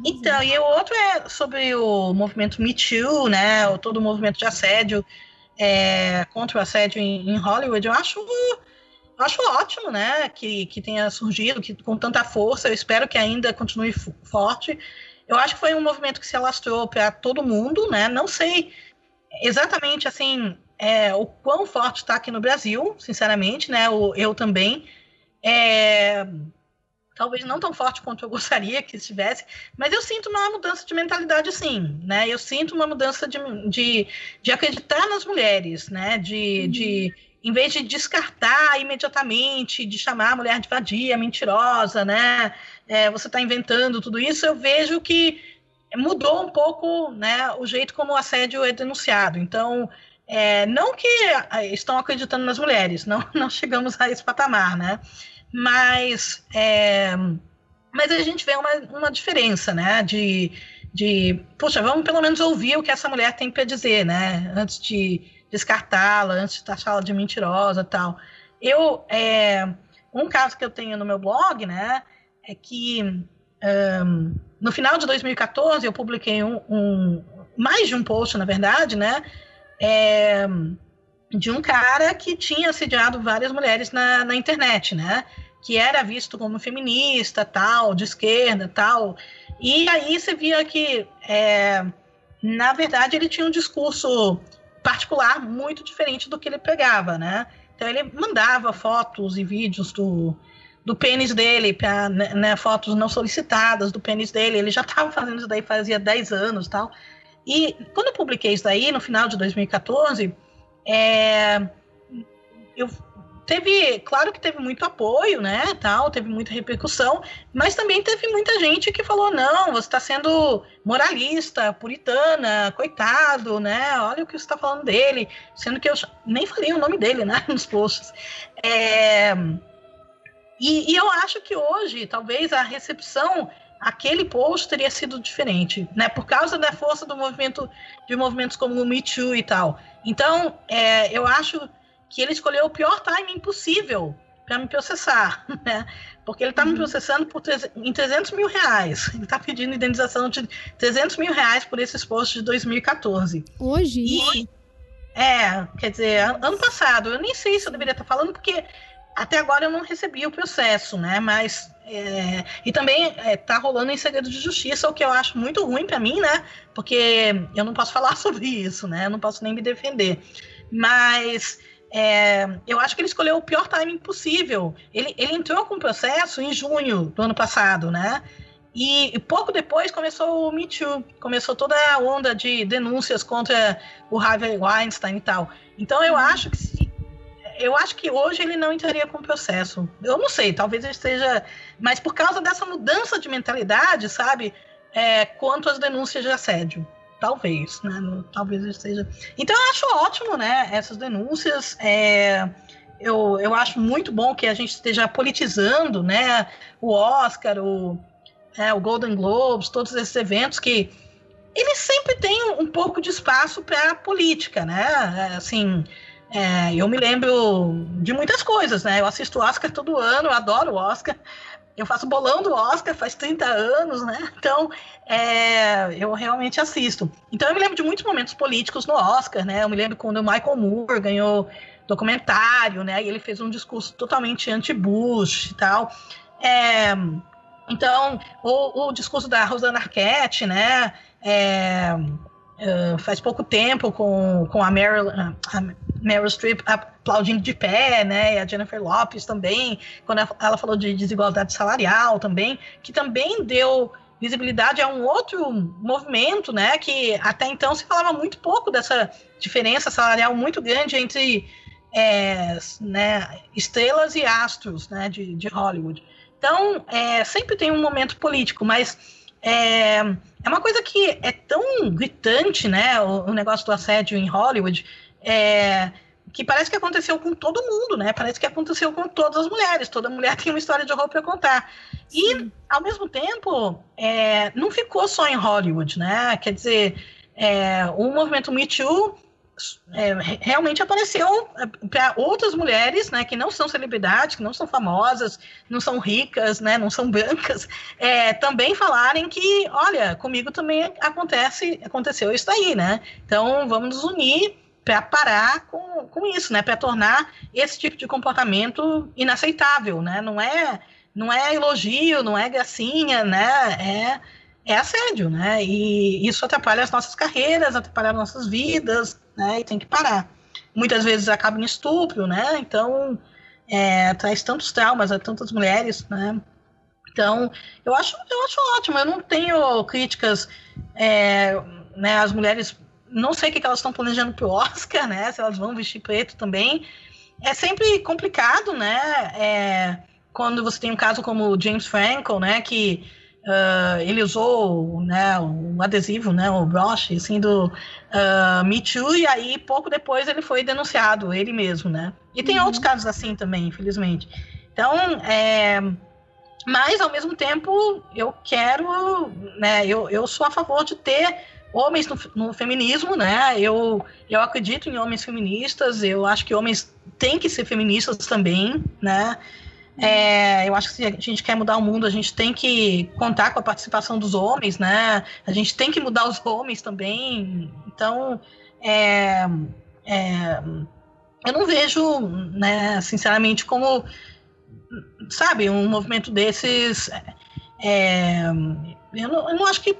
Então, e o outro é sobre o movimento Me Too, né? O, todo o movimento de assédio é, contra o assédio em, em, Hollywood. Eu acho, eu acho ótimo, né? Que, que tenha surgido que, com tanta força. Eu espero que ainda continue forte. Eu acho que foi um movimento que se alastrou para todo mundo, né? Não sei exatamente assim é, o quão forte está aqui no Brasil, sinceramente, né? O, eu também. É, talvez não tão forte quanto eu gostaria que estivesse, mas eu sinto uma mudança de mentalidade, sim, né? Eu sinto uma mudança de, de, de acreditar nas mulheres, né? De, uhum. de, em vez de descartar imediatamente, de chamar a mulher de vadia, mentirosa, né? É, você está inventando tudo isso, eu vejo que mudou um pouco, né? O jeito como o assédio é denunciado. Então, é, não que estão acreditando nas mulheres, não, não chegamos a esse patamar, né? mas, é, mas a gente vê uma, uma diferença, né? De, de, puxa, vamos pelo menos ouvir o que essa mulher tem para dizer, né? Antes de descartá-la, antes de taxá-la de mentirosa tal. Eu, é, um caso que eu tenho no meu blog, né, é que um, no final de 2014 eu publiquei um, um, mais de um post, na verdade, né, é, de um cara que tinha assediado várias mulheres na, na internet, né? Que era visto como feminista, tal, de esquerda, tal. E aí você via que, é, na verdade, ele tinha um discurso particular muito diferente do que ele pregava, né? Então ele mandava fotos e vídeos do, do pênis dele, pra, né, né fotos não solicitadas do pênis dele. Ele já estava fazendo isso daí fazia 10 anos tal. E quando eu publiquei isso daí, no final de 2014, é, eu teve, claro que teve muito apoio, né, tal, teve muita repercussão, mas também teve muita gente que falou não, você está sendo moralista, puritana, coitado, né, olha o que você está falando dele, sendo que eu nem falei o nome dele, né, nos posts. É, e, e eu acho que hoje, talvez a recepção aquele post teria sido diferente, né? Por causa da força do movimento, de movimentos como o Me Too e tal. Então, é, eu acho que ele escolheu o pior timing possível para me processar, né? Porque ele está uhum. me processando por em 300 mil reais. Ele está pedindo indenização de 300 mil reais por esses posts de 2014. Hoje? E, é, quer dizer, ano passado. Eu nem sei se eu deveria estar falando, porque até agora eu não recebi o processo, né? Mas é, e também está é, rolando em segredo de justiça, o que eu acho muito ruim para mim, né? Porque eu não posso falar sobre isso, né? Eu não posso nem me defender. Mas é, eu acho que ele escolheu o pior timing possível. Ele, ele entrou com o processo em junho do ano passado, né? E, e, pouco depois começou o Me Too, começou toda a onda de denúncias contra o Harvey Weinstein e tal. Então eu acho que se, eu acho que hoje ele não entraria com o processo. Eu não sei, talvez ele esteja. Mas por causa dessa mudança de mentalidade, sabe? É, quanto às denúncias de assédio. Talvez, né? Talvez esteja. Então eu acho ótimo, né? Essas denúncias. É... Eu, eu acho muito bom que a gente esteja politizando, né? O Oscar, o, é, o Golden Globes, todos esses eventos que eles sempre têm um, um pouco de espaço para política, né? É, assim, é, eu me lembro de muitas coisas, né? Eu assisto o Oscar todo ano, eu adoro o Oscar. Eu faço bolão do Oscar faz 30 anos, né? Então, é, eu realmente assisto. Então, eu me lembro de muitos momentos políticos no Oscar, né? Eu me lembro quando o Michael Moore ganhou documentário, né? E ele fez um discurso totalmente anti-Bush e tal. É, então, o, o, discurso da Rosana Arquette, né? É, uh, faz pouco tempo com, com a a Meryl Streep aplaudindo de pé, né? E a Jennifer Lopes também, quando ela falou de desigualdade salarial também, que também deu visibilidade a um outro movimento, né? Que até então se falava muito pouco dessa diferença salarial muito grande entre é, né, estrelas e astros né, de, de Hollywood. Então, é, sempre tem um momento político, mas é, é uma coisa que é tão gritante, né? O, o negócio do assédio em Hollywood. É, que parece que aconteceu com todo mundo, né? Parece que aconteceu com todas as mulheres. Toda mulher tem uma história de horror para contar. E, ao mesmo tempo, é, não ficou só em Hollywood, né? Quer dizer, é, o movimento Me Too é, realmente apareceu é, para outras mulheres, né, que não são celebridades, que não são famosas, não são ricas, né, não são brancas, é, também falarem que, olha, comigo também acontece, aconteceu isso daí, né? Então vamos nos unir para parar com, com isso, né? Para tornar esse tipo de comportamento inaceitável, né? Não é não é elogio, não é gracinha, né? É, é assédio, né? E isso atrapalha as nossas carreiras, atrapalha as nossas vidas, né? E tem que parar. Muitas vezes acaba em estupro, né? Então é, traz tantos traumas a tantas mulheres, né? Então eu acho eu acho ótimo. Eu não tenho críticas, é, né? As mulheres não sei o que elas estão planejando para o Oscar, né? Se elas vão vestir preto também. É sempre complicado, né? É, quando você tem um caso como o James Franco, né? Que uh, ele usou né, o adesivo, né? O broche, assim, do uh, Me Too, e aí pouco depois ele foi denunciado, ele mesmo, né? E tem uhum. outros casos assim também, infelizmente. Então, é, mas ao mesmo tempo eu quero, né? Eu, eu sou a favor de ter homens no, no, feminismo, né? Eu, eu acredito em homens feministas, eu acho que homens têm que ser feministas também, né? É, eu acho que se a gente quer mudar o mundo, a gente tem que contar com a participação dos homens, né? A gente tem que mudar os homens também. Então, é, é, eu não vejo, né, sinceramente, como, sabe, um movimento desses. É, eu, não, eu não acho que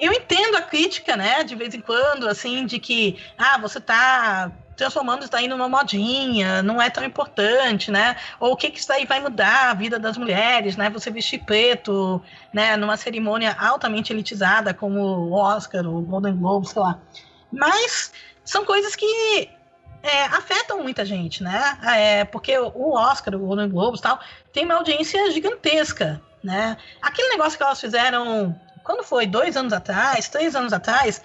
eu entendo a crítica, né, de vez em quando, assim, de que, ah, você está transformando isso daí numa modinha, não é tão importante, né? Ou o que que isso daí vai mudar a vida das mulheres, né? Você vestir preto, né, numa cerimônia altamente elitizada como o Oscar, o Golden Globe, sei lá. Mas são coisas que é, afetam muita gente, né? É, porque o Oscar, o Golden Globes tal, tem uma audiência gigantesca, né? Aquele negócio que elas fizeram quando foi dois anos atrás, três anos atrás,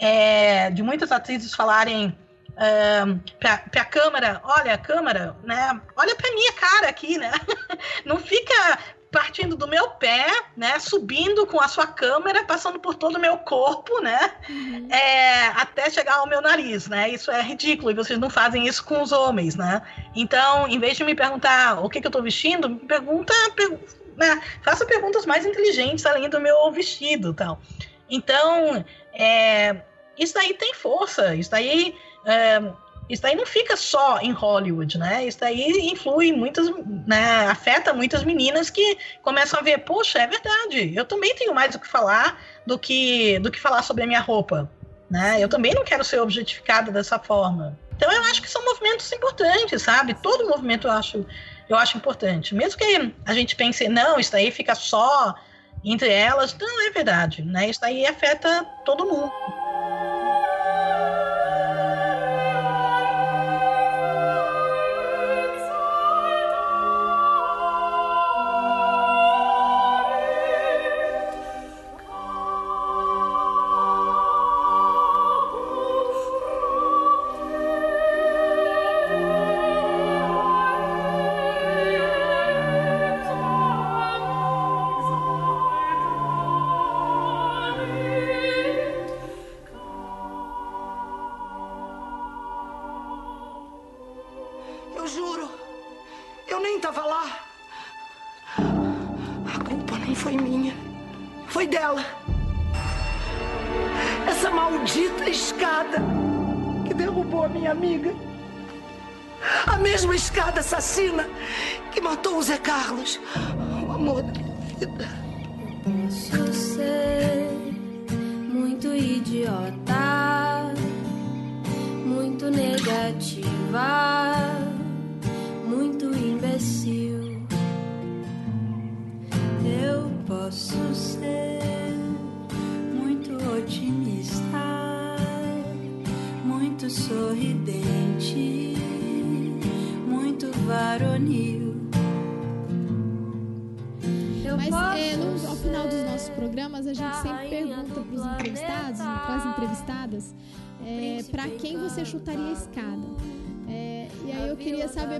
é, de muitas atrizes falarem um, para a câmera, olha a câmera, né? Olha para minha cara aqui, né? Não fica partindo do meu pé, né? Subindo com a sua câmera, passando por todo o meu corpo, né? Uhum. É, até chegar ao meu nariz, né? Isso é ridículo e vocês não fazem isso com os homens, né? Então, em vez de me perguntar o que, que eu estou vestindo, me pergunta, né, faça perguntas mais inteligentes além do meu vestido tal. Então, é, isso daí tem força, isso daí, é, isso daí não fica só em Hollywood, né? Isso daí influi muitas, né, afeta muitas meninas que começam a ver, poxa, é verdade, eu também tenho mais o que falar do que, do que falar sobre a minha roupa, né? Eu também não quero ser objetificada dessa forma. Então eu acho que são movimentos importantes, sabe? Todo movimento eu acho eu acho importante. Mesmo que a gente pense, não, isso daí fica só entre elas, não é verdade, né? Isso daí afeta todo mundo.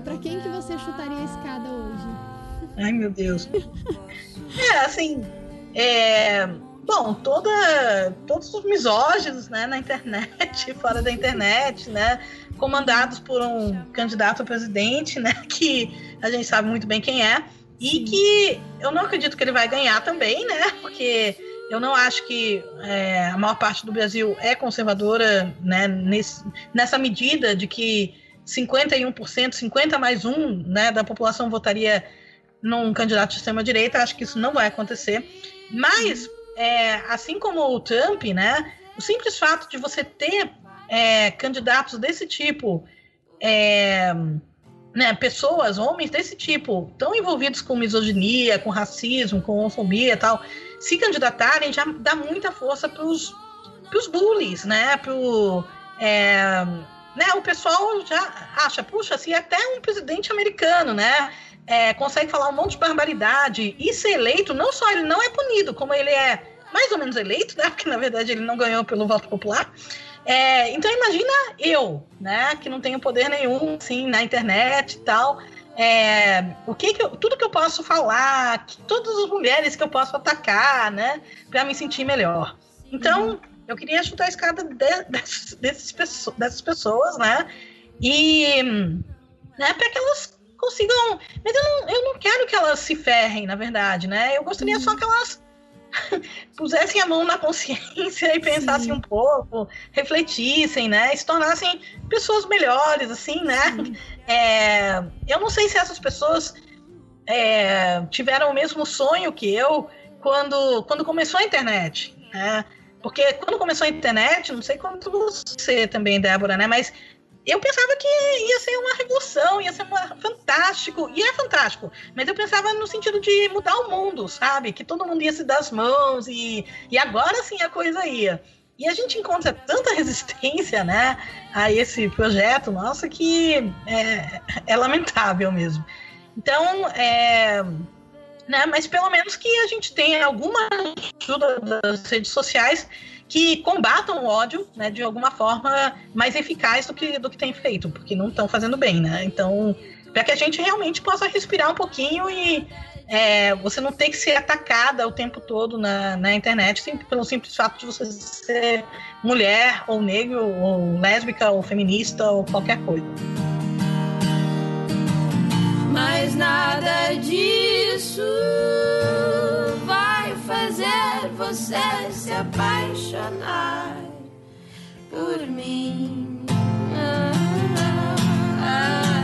Para quem que você chutaria a escada hoje. Ai, meu Deus. é, assim, é, bom, toda, todos os misóginos, né, na internet, fora da internet, né, comandados por um candidato a presidente, né, que a gente sabe muito bem quem é, e que eu não acredito que ele vai ganhar também, né, porque eu não acho que é, a maior parte do Brasil é conservadora, né, nesse, nessa medida de que 51%, 50 mais um, né, da população votaria num candidato de extrema-direita, acho que isso não vai acontecer. Mas, é, assim como o Trump, né, o simples fato de você ter é, candidatos desse tipo, é, né, pessoas, homens desse tipo, tão envolvidos com misoginia, com racismo, com homofobia e tal, se candidatarem já dá muita força para os bullies, né, pro, é, né, o pessoal já acha, puxa, se até um presidente americano, né, é, consegue falar um monte de barbaridade e ser eleito, não só ele não é punido, como ele é mais ou menos eleito, né? Porque na verdade ele não ganhou pelo voto popular. É, então imagina eu, né? Que não tenho poder nenhum, assim, na internet e tal. É, o que, que eu, tudo que eu posso falar, que, todas as mulheres que eu posso atacar, né? Para me sentir melhor. Então. Eu queria chutar a escada de, de, desses, dessas pessoas, né? E né, para que elas consigam. Mas eu não, eu não quero que elas se ferrem, na verdade, né? Eu gostaria uhum. só que elas pusessem a mão na consciência e pensassem Sim. um pouco, refletissem, né? E se tornassem pessoas melhores, assim, né? É, eu não sei se essas pessoas é, tiveram o mesmo sonho que eu quando, quando começou a internet, né? Porque quando começou a internet, não sei quanto você também, Débora, né? Mas eu pensava que ia ser uma revolução, ia ser uma, fantástico, e é fantástico, mas eu pensava no sentido de mudar o mundo, sabe? Que todo mundo ia se dar as mãos e, e agora sim a coisa ia. E a gente encontra tanta resistência, né, a esse projeto nosso que é, é lamentável mesmo. Então, é, né, mas pelo menos que a gente tenha alguma ajuda das redes sociais que combatam o ódio, né, de alguma forma mais eficaz do que, do que tem feito, porque não estão fazendo bem, né? Então, para que a gente realmente possa respirar um pouquinho e é, você não ter que ser atacada o tempo todo na, na internet sim, pelo simples fato de você ser mulher, ou negro, ou lésbica, ou feminista, ou qualquer coisa. Mas nada disso fazer você se apaixonar por mim. Ah, ah, ah.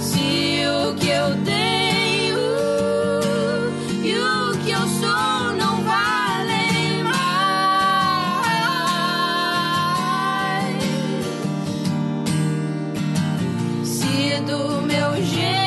Se o que eu tenho e o que eu sou não valem mais, se do meu jeito